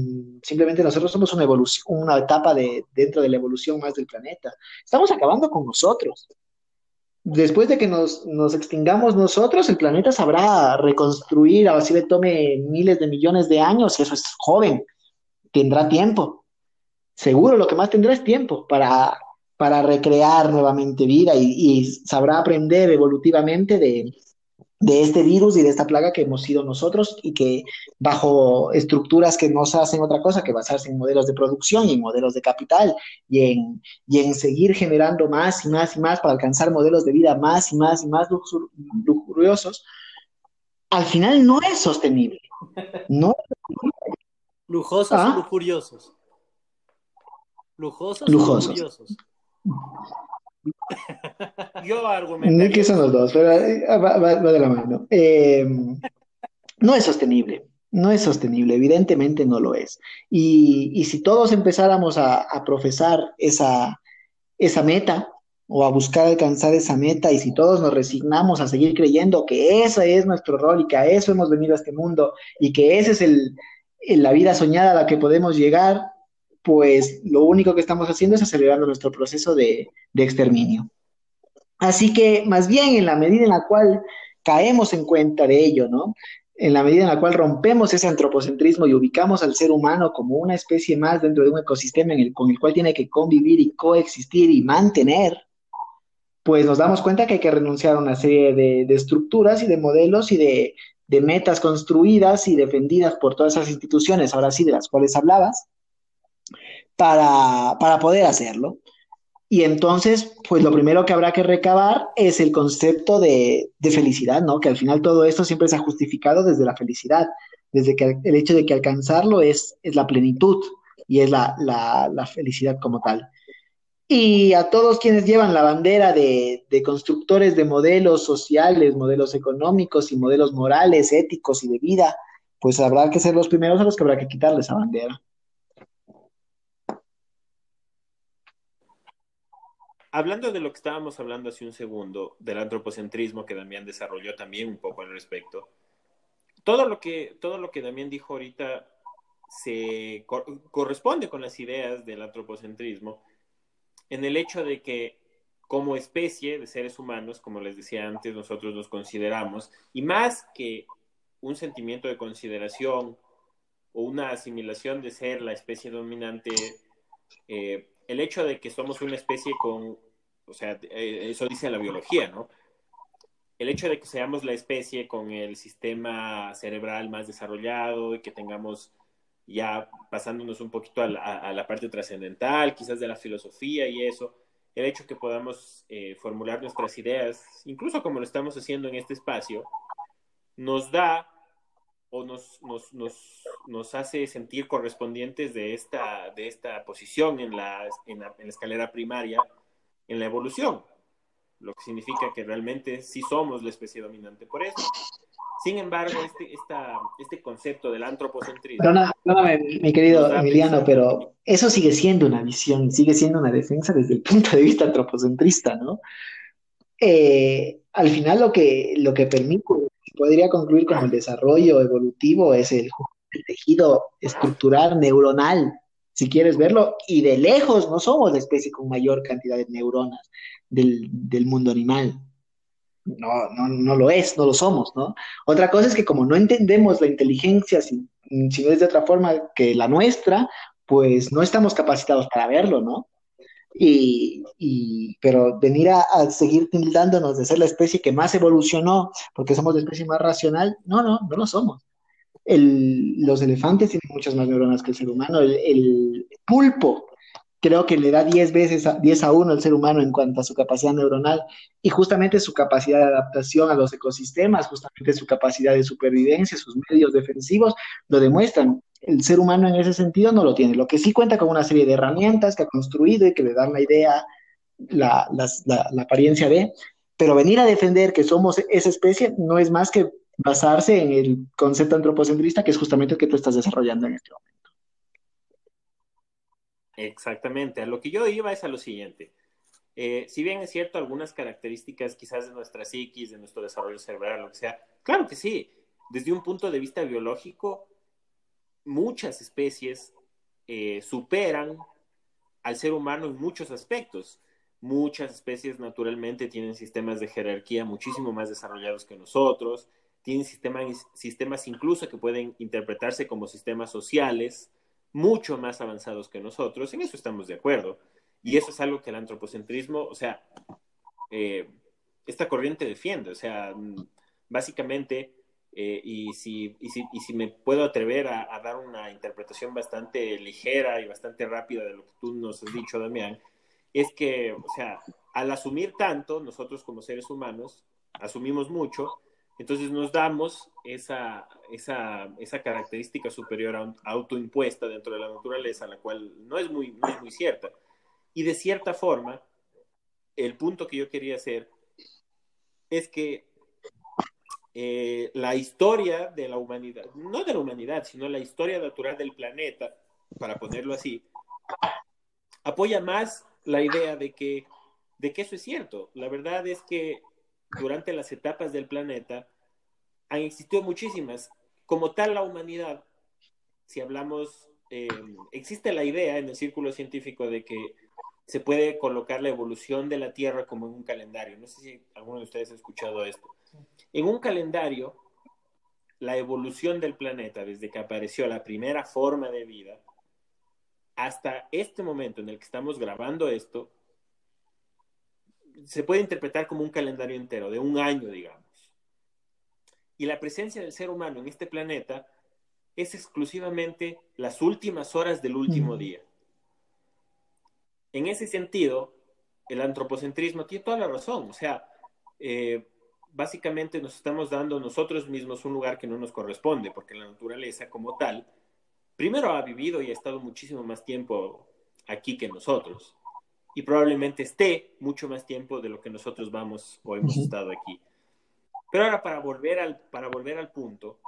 simplemente nosotros somos una evolución, una etapa de, dentro de la evolución más del planeta. Estamos acabando con nosotros. Después de que nos, nos extingamos nosotros, el planeta sabrá reconstruir, así le tome miles de millones de años, eso es joven, tendrá tiempo. Seguro lo que más tendrá es tiempo para, para recrear nuevamente vida y, y sabrá aprender evolutivamente de, de este virus y de esta plaga que hemos sido nosotros y que bajo estructuras que no se hacen otra cosa que basarse en modelos de producción y en modelos de capital y en, y en seguir generando más y más y más para alcanzar modelos de vida más y más y más lujuriosos, al final no es sostenible. No. Lujosos ¿Ah? o lujuriosos. Lujosos, Lujosos. o lujuriosos. Yo argumentaría... que son los dos, pero va, va, va de la mano. Eh, no es sostenible, no es sostenible, evidentemente no lo es. Y, y si todos empezáramos a, a, profesar esa, esa meta o a buscar alcanzar esa meta y si todos nos resignamos a seguir creyendo que ese es nuestro rol y que a eso hemos venido a este mundo y que esa es el, la vida soñada a la que podemos llegar, pues lo único que estamos haciendo es acelerando nuestro proceso de, exterminio. Así que más bien en la medida en la cual caemos en cuenta de ello, ¿no? En la medida en la cual rompemos ese antropocentrismo y ubicamos al ser humano como una especie más dentro de un ecosistema en el, con el cual tiene que convivir y coexistir y mantener, pues nos damos cuenta que hay que renunciar a una serie de, de estructuras y de modelos y de, de metas construidas y defendidas por todas esas instituciones, ahora sí, de las cuales hablabas, para, para poder hacerlo. Y entonces, pues lo primero que habrá que recabar es el concepto de, de, felicidad, ¿no? Que al final todo esto siempre se ha justificado desde la felicidad, desde que el hecho de que alcanzarlo es, es la plenitud y es la, la, felicidad como tal. Y a todos quienes llevan la bandera de, de, constructores de modelos sociales, modelos económicos y modelos morales, éticos y de vida, pues habrá que ser los primeros a los que habrá que quitarle esa bandera. Hablando de lo que estábamos hablando hace un segundo, del antropocentrismo que Damián desarrolló también un poco al respecto, todo lo que, todo lo que Damián dijo ahorita se co corresponde con las ideas del antropocentrismo en el hecho de que como especie de seres humanos, como les decía antes, nosotros nos consideramos, y más que un sentimiento de consideración o una asimilación de ser la especie dominante, eh, el hecho de que somos una especie con, o sea, eh, eso dice la biología, ¿no? El hecho de que seamos la especie con el sistema cerebral más desarrollado y que tengamos ya pasándonos un poquito a la, parte trascendental, quizás de la filosofía y eso, el hecho que podamos eh, formular nuestras ideas, incluso como lo estamos haciendo en este espacio, nos da o nos, nos, nos, nos, hace sentir correspondientes de esta, de esta posición en la, en, la, en la escalera primaria en la evolución, lo que significa que realmente sí somos la especie dominante por eso. Sin embargo, este, este concepto del antropocentrismo... Perdóname, mi querido Emiliano, pero eso sigue siendo una visión, sigue siendo una defensa desde el punto de vista antropocentrista, ¿no? Eh, al final lo que, lo que permite, podría concluir como el desarrollo evolutivo es el, tejido estructural neuronal, si quieres verlo, y de lejos no somos la especie con mayor cantidad de neuronas del, del mundo animal no, no, no lo es, no lo somos, ¿no? Otra cosa es que como no entendemos la inteligencia, si, si no es de otra forma que la nuestra, pues no estamos capacitados para verlo, ¿no? Y, y, pero venir a, seguir tildándonos de ser la especie que más evolucionó porque somos la especie más racional, no, no, no lo somos. El, los elefantes tienen muchas más neuronas que el ser humano. El, el pulpo creo que le da 10 veces, a, 10 a 1 al ser humano en cuanto a su capacidad neuronal y justamente su capacidad de adaptación a los ecosistemas, justamente su capacidad de supervivencia, sus medios defensivos, lo demuestran. El ser humano en ese sentido no lo tiene. Lo que sí cuenta con una serie de herramientas que ha construido y que le dan la idea, la, la apariencia de, pero venir a defender que somos esa especie no es más que basarse en el concepto antropocentrista que es justamente el que tú estás desarrollando en este momento. Exactamente. A lo que yo iba es a lo siguiente. Eh, si bien es cierto, algunas características quizás de nuestra psiquis, de nuestro desarrollo cerebral, lo que sea, claro que sí. Desde un punto de vista biológico, muchas especies eh, superan al ser humano en muchos aspectos. Muchas especies naturalmente tienen sistemas de jerarquía muchísimo más desarrollados que nosotros, tienen sistemas, sistemas incluso que pueden interpretarse como sistemas sociales, mucho más avanzados que nosotros, en eso estamos de acuerdo. Y eso es algo que el antropocentrismo, o sea, eh, esta corriente defiende, o sea, básicamente, eh, y, si, y, si, y, si, me puedo atrever a, a, dar una interpretación bastante ligera y bastante rápida de lo que tú nos has dicho, Damián, es que, o sea, al asumir tanto, nosotros como seres humanos, asumimos mucho, entonces nos damos esa, esa, esa característica superior autoimpuesta dentro de la naturaleza, la cual no es, muy, no es muy cierta. Y de cierta forma, el punto que yo quería hacer es que eh, la historia de la humanidad, no de la humanidad, sino la historia natural del planeta, para ponerlo así, apoya más la idea de que, de que eso es cierto. La verdad es que durante las etapas del planeta han existido muchísimas. Como tal, la humanidad, si hablamos, eh, existe la idea en el círculo científico de que se puede colocar la evolución de la Tierra como en un calendario. No sé si alguno de ustedes ha escuchado esto. En un calendario, la evolución del planeta, desde que apareció la primera forma de vida, hasta este momento en el que estamos grabando esto, se puede interpretar como un calendario entero, de un año, digamos. Y la presencia del ser humano en este planeta es exclusivamente las últimas horas del último día. En ese sentido, el antropocentrismo tiene toda la razón. O sea, eh, básicamente nos estamos dando nosotros mismos un lugar que no nos corresponde, porque la naturaleza como tal, primero ha vivido y ha estado muchísimo más tiempo aquí que nosotros. Y probablemente esté mucho más tiempo de lo que nosotros vamos o hemos estado aquí. Pero ahora para volver al, para volver al punto,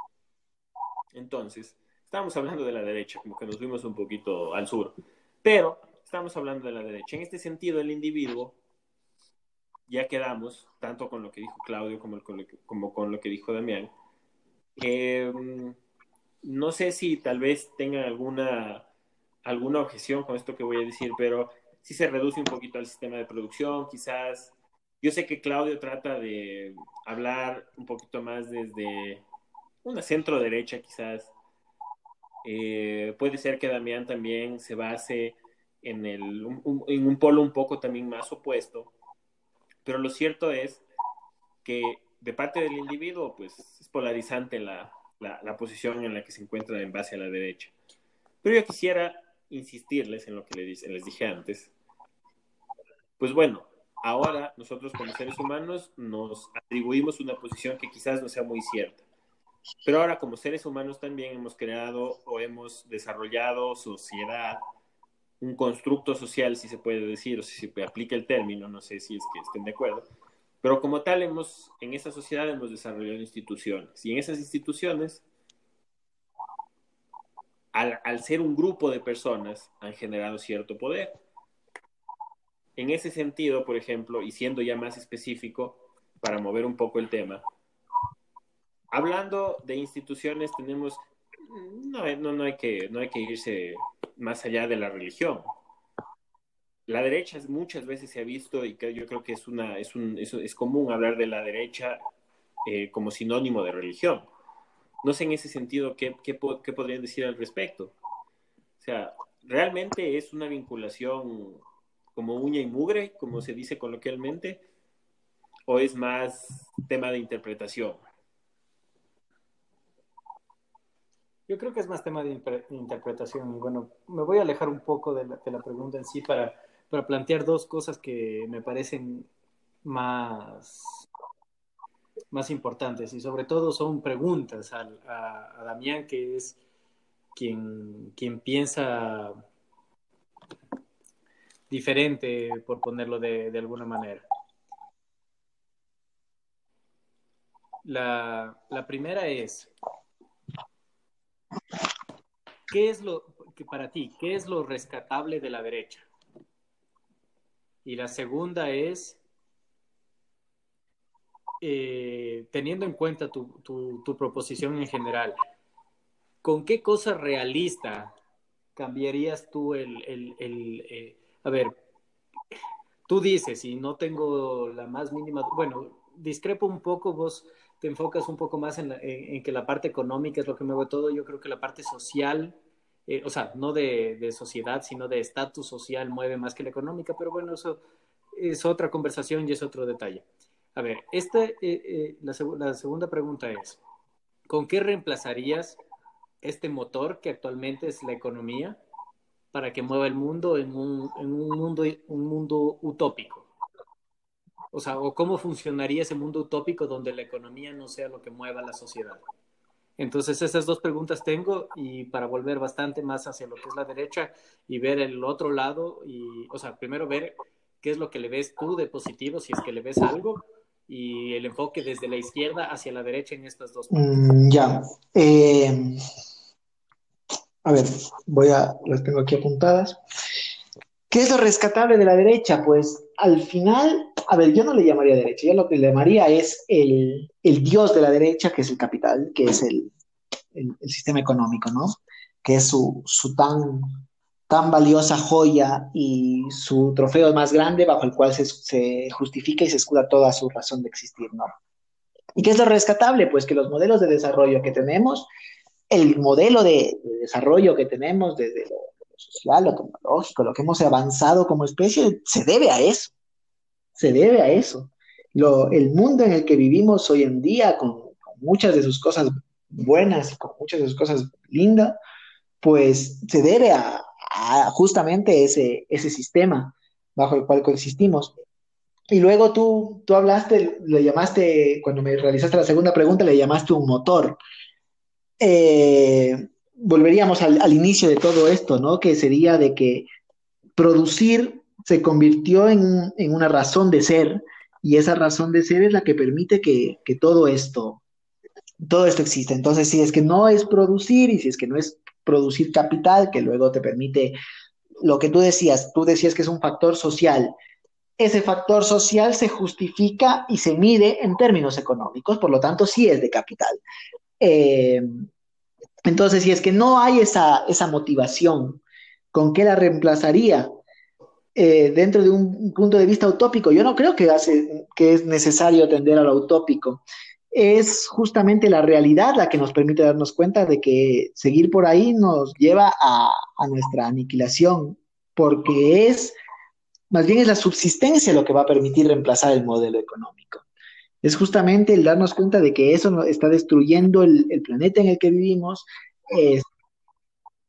entonces, estamos hablando de la derecha, como que nos fuimos un poquito al sur, pero estamos hablando de la derecha. En este sentido, el individuo, ya quedamos, tanto con lo que dijo Claudio como con lo que, como con lo que dijo Damián, eh, no sé si tal vez tengan alguna, alguna objeción con esto que voy a decir, pero si se reduce un poquito al sistema de producción, quizás yo sé que Claudio trata de hablar un poquito más desde una centro derecha quizás. Eh, puede ser que Damián también se base en, el, un, en un polo un poco también más opuesto, pero lo cierto es que de parte del individuo, pues es polarizante la, la, la, posición en la que se encuentra en base a la derecha. Pero yo quisiera insistirles en lo que les, les dije antes. Pues bueno, ahora nosotros como seres humanos nos atribuimos una posición que quizás no sea muy cierta. Pero ahora como seres humanos también hemos creado o hemos desarrollado sociedad, un constructo social, si se puede decir, o si se aplica el término, no sé si es que estén de acuerdo, Pero como tal, hemos, en esa sociedad hemos desarrollado instituciones y en esas instituciones, al, ser un grupo de personas, han generado cierto poder. En ese sentido, por ejemplo, y siendo ya más específico, para mover un poco el tema, hablando de instituciones, tenemos, no, no, no, hay que, no hay que irse más allá de la religión. La derecha muchas veces se ha visto, y yo creo que es, una, es, un, es común hablar de la derecha eh, como sinónimo de religión. No sé en ese sentido qué, qué, podrían decir al respecto. O sea, realmente es una vinculación como uña y mugre, como se dice coloquialmente, o es más tema de interpretación? Yo creo que es más tema de interpretación. Bueno, me voy a alejar un poco de la, pregunta en sí para, para, plantear dos cosas que me parecen más, más importantes y sobre todo son preguntas a, a, Damián, que es quien, quien piensa diferente, por ponerlo de, de alguna manera. La, la, primera es, ¿qué es lo que para ti, qué es lo rescatable de la derecha? Y la segunda es, eh, teniendo en cuenta tu, proposición en general, ¿con qué cosa realista cambiarías tú el, eh, a ver, tú dices, y no tengo la más mínima, bueno, discrepo un poco, vos te enfocas un poco más en, que la parte económica es lo que mueve todo, yo creo que la parte social, eh, o sea, no de, sociedad, sino de estatus social mueve más que la económica, pero bueno, eso es otra conversación y es otro detalle. A ver, este, eh, eh, la, la segunda pregunta es, ¿con qué reemplazarías este motor que actualmente es la economía? para que mueva el mundo en un, en un, mundo, un mundo utópico? O sea, ¿o cómo funcionaría ese mundo utópico donde la economía no sea lo que mueva la sociedad? Entonces, esas dos preguntas tengo y para volver bastante más hacia lo que es la derecha y ver el otro lado, y, o sea, primero ver qué es lo que le ves tú de positivo, si es que le ves algo, y el enfoque desde la izquierda hacia la derecha en estas dos. Mm, ya. Eh, a ver, voy a, las tengo aquí apuntadas. ¿Qué es lo rescatable de la derecha? Pues al final, a ver, yo no le llamaría derecha, yo lo que le llamaría es el, dios de la derecha, que es el capital, que es el, sistema económico, ¿no? Que es su, tan, tan valiosa joya y su trofeo más grande bajo el cual se, justifica y se escuda toda su razón de existir, ¿no? ¿Y qué es lo rescatable? Pues que los modelos de desarrollo que tenemos el modelo de, desarrollo que tenemos desde lo, social, lo tecnológico, lo que hemos avanzado como especie, se debe a eso. Se debe a eso. El mundo en el que vivimos hoy en día, con, muchas de sus cosas buenas y con muchas de sus cosas lindas, pues se debe a, justamente ese, ese sistema bajo el cual coexistimos. Y luego tú, tú hablaste, le llamaste, cuando me realizaste la segunda pregunta, le llamaste un motor. Eh, volveríamos al, inicio de todo esto, ¿no? Que sería de que producir se convirtió en, una razón de ser y esa razón de ser es la que permite que, todo esto, todo esto exista. Entonces, si es que no es producir y si es que no es producir capital, que luego te permite lo que tú decías, tú decías que es un factor social. Ese factor social se justifica y se mide en términos económicos, por lo tanto, sí es de capital. Eh, entonces, si es que no hay esa, esa motivación, ¿con qué la reemplazaría? Eh, dentro de un punto de vista utópico, yo no creo que, hace, que es necesario atender a lo utópico. Es justamente la realidad la que nos permite darnos cuenta de que seguir por ahí nos lleva a, a nuestra aniquilación, porque es, más bien es la subsistencia lo que va a permitir reemplazar el modelo económico es justamente el darnos cuenta de que eso está destruyendo el, planeta en el que vivimos.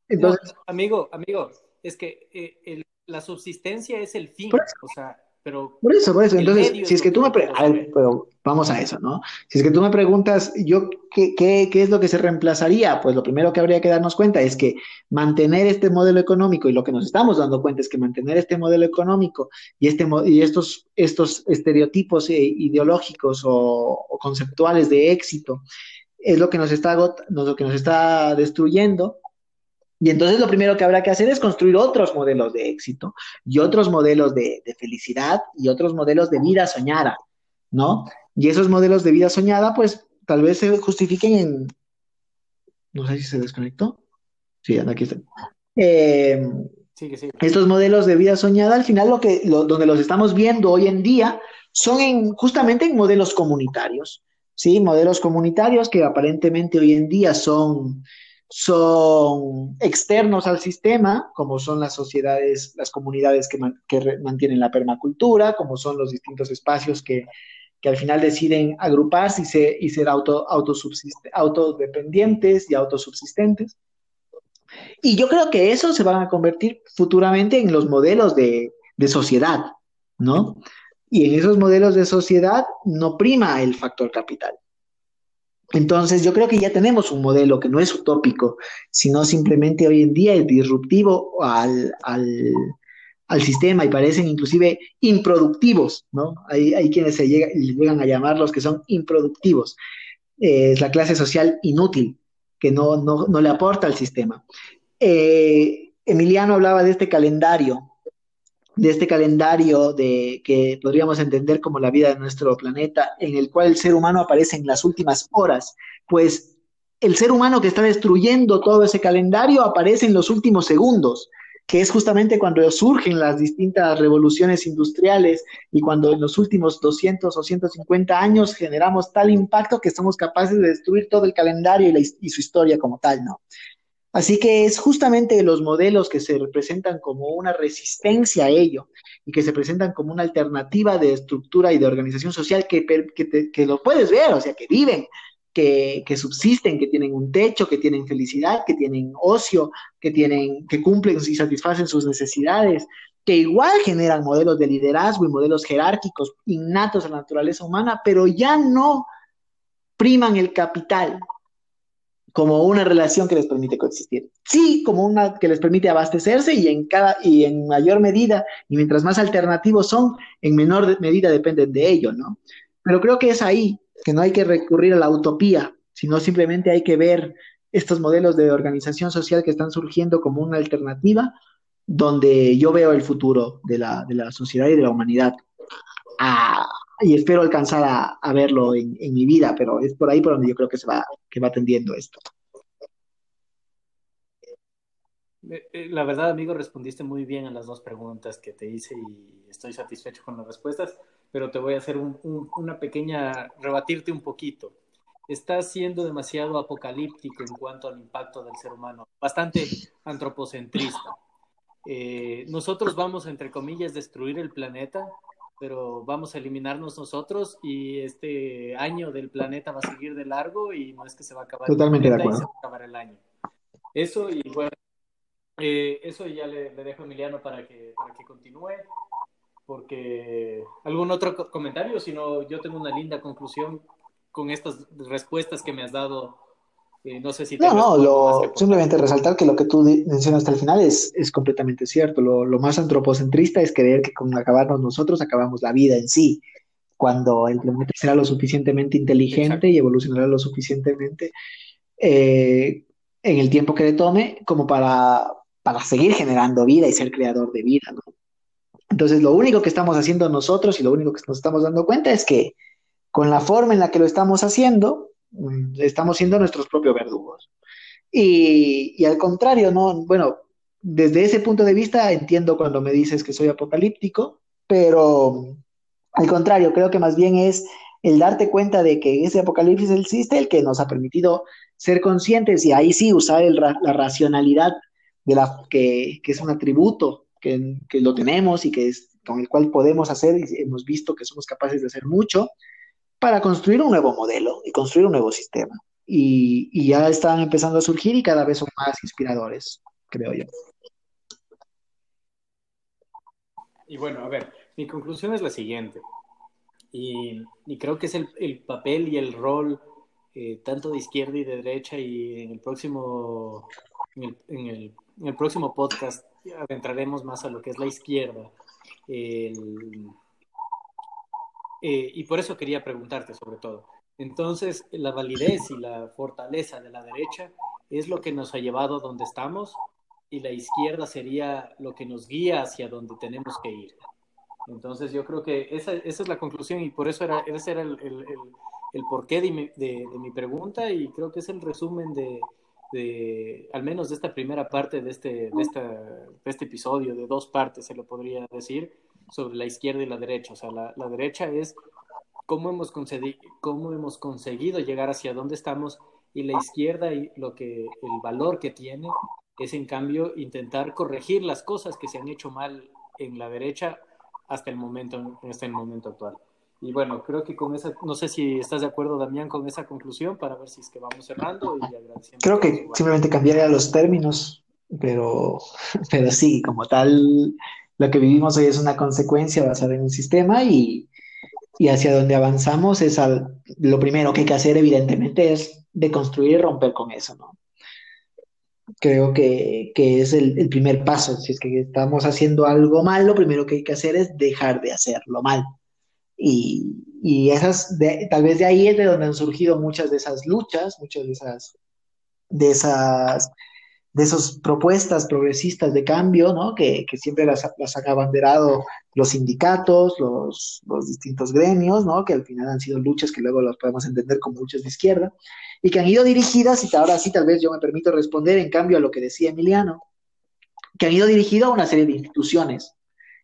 entonces, amigo, amigo, es que eh, la subsistencia es el fin. O sea, pero... Por eso, por eso. Entonces, si es que tú me... pero vamos a eso, ¿no? Si es que tú me preguntas, yo, ¿qué, qué, qué es lo que se reemplazaría? Pues lo primero que habría que darnos cuenta es que mantener este modelo económico, y lo que nos estamos dando cuenta es que mantener este modelo económico y, este, y estos, estos estereotipos eh, ideológicos o, o conceptuales de éxito es lo que nos está, lo que nos está destruyendo y entonces lo primero que habrá que hacer es construir otros modelos de éxito y otros modelos de, felicidad y otros modelos de vida soñada, ¿no? Y esos modelos de vida soñada, pues tal vez se justifiquen en... No sé si se desconectó. Sí, aquí está. Eh, sí, sí. Estos modelos de vida soñada, al final lo que, donde los estamos viendo hoy en día, son en, justamente en modelos comunitarios, ¿sí? Modelos comunitarios que aparentemente hoy en día son son externos al sistema, como son las sociedades, las comunidades que, mantienen la permacultura, como son los distintos espacios que, al final deciden agruparse y, ser, y ser auto, autodependientes y autosubsistentes. Y yo creo que eso se van a convertir futuramente en los modelos de, de sociedad, ¿no? Y en esos modelos de sociedad no prima el factor capital. Entonces, yo creo que ya tenemos un modelo que no es utópico, sino simplemente hoy en día es disruptivo al, sistema y parecen inclusive improductivos, ¿no? Hay, hay quienes se llegan a llamar los que son improductivos. es la clase social inútil, que no, no, le aporta al sistema. Eh, Emiliano hablaba de este calendario de este calendario de que podríamos entender como la vida de nuestro planeta, en el cual el ser humano aparece en las últimas horas, pues el ser humano que está destruyendo todo ese calendario aparece en los últimos segundos, que es justamente cuando surgen las distintas revoluciones industriales y cuando en los últimos 200 o 150 años generamos tal impacto que somos capaces de destruir todo el calendario y, y su historia como tal, ¿no? Así que es justamente los modelos que se representan como una resistencia a ello y que se presentan como una alternativa de estructura y de organización social que, que, lo puedes ver, o sea, que viven, que, que, subsisten, que tienen un techo, que tienen felicidad, que tienen ocio, que, tienen, que cumplen y satisfacen sus necesidades, que igual generan modelos de liderazgo y modelos jerárquicos innatos a la naturaleza humana, pero ya no priman el capital, como una relación que les permite coexistir. Sí, como una que les permite abastecerse y en cada y en mayor medida y mientras más alternativos son, en menor medida dependen de ello, ¿no? Pero creo que es ahí que no hay que recurrir a la utopía, sino simplemente hay que ver estos modelos de organización social que están surgiendo como una alternativa donde yo veo el futuro de la, de la sociedad y de la humanidad. Ah, y espero alcanzar a, verlo en, mi vida, pero es por ahí por donde yo creo que se va, que va tendiendo esto. Eh, eh, la verdad, amigo, respondiste muy bien a las dos preguntas que te hice y estoy satisfecho con las respuestas, pero te voy a hacer una pequeña, rebatirte un poquito. Estás siendo demasiado apocalíptico en cuanto al impacto del ser humano, bastante antropocentrista. Eh, nosotros vamos, entre comillas, destruir el planeta pero vamos a eliminarnos nosotros y este año del planeta va a seguir de largo y no es que se va a acabar Totalmente el planeta se va a acabar el año. Eso y bueno, eh, eso ya le, dejo a Emiliano para que, para que continúe, porque algún otro comentario, si no, yo tengo una linda conclusión con estas respuestas que me has dado no sé si... No, no, simplemente resaltar que lo que tú mencionas hasta el final es, es completamente cierto. Lo, más antropocentrista es creer que con acabarnos nosotros acabamos la vida en sí, cuando el planeta será lo suficientemente inteligente y evolucionará lo suficientemente eh, en el tiempo que le tome como para, para seguir generando vida y ser creador de vida, Entonces, lo único que estamos haciendo nosotros y lo único que nos estamos dando cuenta es que con la forma en la que lo estamos haciendo, estamos siendo nuestros propios verdugos. Y, al contrario, no, bueno, desde ese punto de vista entiendo cuando me dices que soy apocalíptico, pero al contrario, creo que más bien es el darte cuenta de que ese apocalipsis existe, el que nos ha permitido ser conscientes y ahí sí usar la racionalidad de la, que, es un atributo que, que, lo tenemos y que es con el cual podemos hacer y hemos visto que somos capaces de hacer mucho, para construir un nuevo modelo y construir un nuevo sistema. Y, ya están empezando a surgir y cada vez son más inspiradores, creo yo. Y bueno, a ver, mi conclusión es la siguiente. Y, creo que es el, el, papel y el rol eh, tanto de izquierda y de derecha y en el próximo, en el, en el próximo podcast adentraremos más a lo que es la izquierda. El, eh, y por eso quería preguntarte sobre todo. Entonces, la validez y la fortaleza de la derecha es lo que nos ha llevado donde estamos y la izquierda sería lo que nos guía hacia donde tenemos que ir. Entonces, yo creo que esa, esa es la conclusión y por eso era, ese era el, el, porqué de mi, pregunta y creo que es el resumen de, al menos de esta primera parte de este, esta, de este episodio, de dos partes se lo podría decir, sobre la izquierda y la derecha. O sea, la, la derecha es cómo hemos, cómo hemos conseguido llegar hacia donde estamos y la izquierda y lo que el valor que tiene es en cambio intentar corregir las cosas que se han hecho mal en la derecha hasta el momento hasta el momento actual. Y bueno, creo que con esa, no sé si estás de acuerdo, Damián, con esa conclusión para ver si es que vamos cerrando y agradeciendo. Creo que simplemente cambiaría los términos, pero, [LAUGHS] pero sí, como tal, lo que vivimos hoy es una consecuencia basada en un sistema y, y hacia donde avanzamos es al, lo primero que hay que hacer, evidentemente, es deconstruir y romper con eso, ¿no? Creo que, que es el, el, primer paso. Si es que estamos haciendo algo mal, lo primero que hay que hacer es dejar de hacerlo mal. Y, y esas, de, tal vez de ahí es de donde han surgido muchas de esas luchas, muchas de esas, de esas de esas propuestas progresistas de cambio, ¿no? Que, que siempre las, las, han abanderado los sindicatos, los, los, distintos gremios, ¿no? Que al final han sido luchas que luego las podemos entender como luchas de izquierda, y que han ido dirigidas, y ahora sí tal vez yo me permito responder en cambio a lo que decía Emiliano, que han ido dirigidas a una serie de instituciones,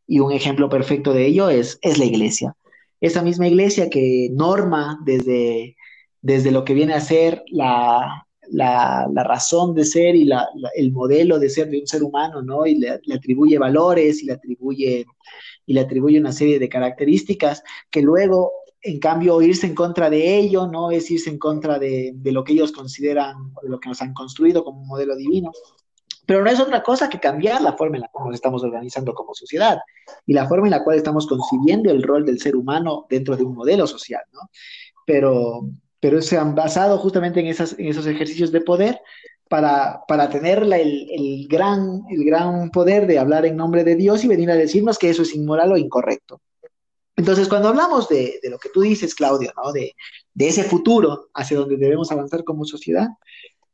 y un ejemplo perfecto de ello es, es la iglesia. Esa misma iglesia que norma desde, desde lo que viene a ser la, la, razón de ser y la, el modelo de ser de un ser humano, ¿no? Y le, le, atribuye valores y le atribuye, y le atribuye una serie de características que luego, en cambio, irse en contra de ello, ¿no? Es irse en contra de, de lo que ellos consideran, de lo que nos han construido como un modelo divino. Pero no es otra cosa que cambiar la forma en la cual nos estamos organizando como sociedad y la forma en la cual estamos concibiendo el rol del ser humano dentro de un modelo social, ¿no? Pero, pero se han basado justamente en, esas, en esos ejercicios de poder para, para tener la, el, el, gran, el gran poder de hablar en nombre de Dios y venir a decirnos que eso es inmoral o incorrecto. Entonces, cuando hablamos de, de lo que tú dices, Claudio, ¿no? de, de ese futuro hacia donde debemos avanzar como sociedad,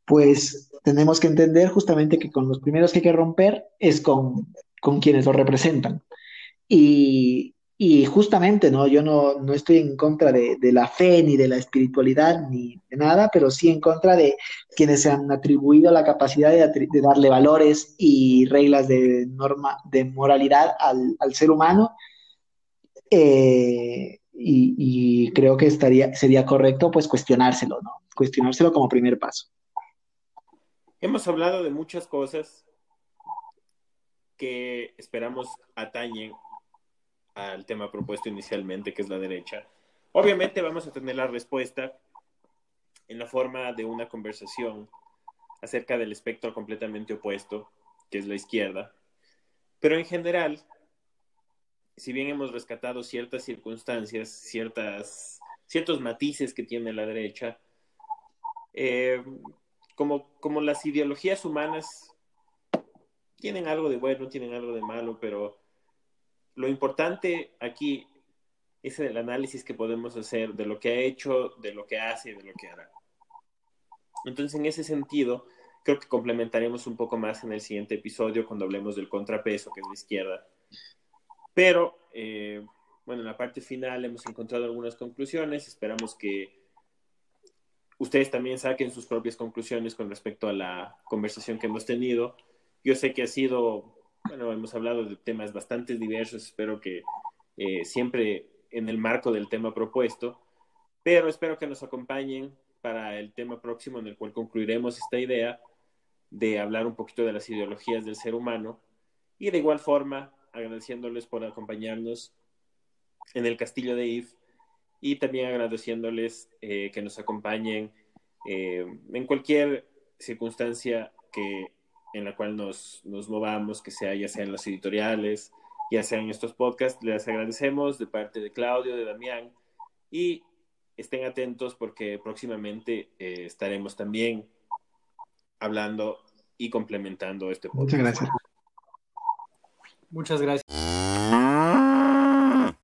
pues tenemos que entender justamente que con los primeros que hay que romper es con, con quienes lo representan. Y, y justamente, ¿no? Yo no, no estoy en contra de, de, la fe, ni de la espiritualidad, ni de nada, pero sí en contra de quienes se han atribuido la capacidad de, darle valores y reglas de norma, de moralidad al, al ser humano. Eh, y, y, creo que estaría, sería correcto, pues, cuestionárselo, ¿no? Cuestionárselo como primer paso. Hemos hablado de muchas cosas que esperamos atañen al tema propuesto inicialmente, que es la derecha. Obviamente vamos a tener la respuesta en la forma de una conversación acerca del espectro completamente opuesto, que es la izquierda. Pero en general, si bien hemos rescatado ciertas circunstancias, ciertas, ciertos matices que tiene la derecha, eh, como, como las ideologías humanas tienen algo de bueno, tienen algo de malo, pero lo importante aquí es el análisis que podemos hacer de lo que ha hecho, de lo que hace y de lo que hará. Entonces, en ese sentido, creo que complementaremos un poco más en el siguiente episodio cuando hablemos del contrapeso, que es la izquierda. Pero, eh, bueno, en la parte final hemos encontrado algunas conclusiones. Esperamos que ustedes también saquen sus propias conclusiones con respecto a la conversación que hemos tenido. Yo sé que ha sido bueno, hemos hablado de temas bastante diversos, espero que eh, siempre en el marco del tema propuesto, pero espero que nos acompañen para el tema próximo en el cual concluiremos esta idea de hablar un poquito de las ideologías del ser humano y de igual forma agradeciéndoles por acompañarnos en el castillo de If y también agradeciéndoles eh, que nos acompañen eh, en cualquier circunstancia que en la cual nos, nos movamos, que sea ya sea en los editoriales, ya sea en estos podcasts. Les agradecemos de parte de Claudio, de Damián y estén atentos porque próximamente eh, estaremos también hablando y complementando este podcast. Muchas gracias. Muchas gracias.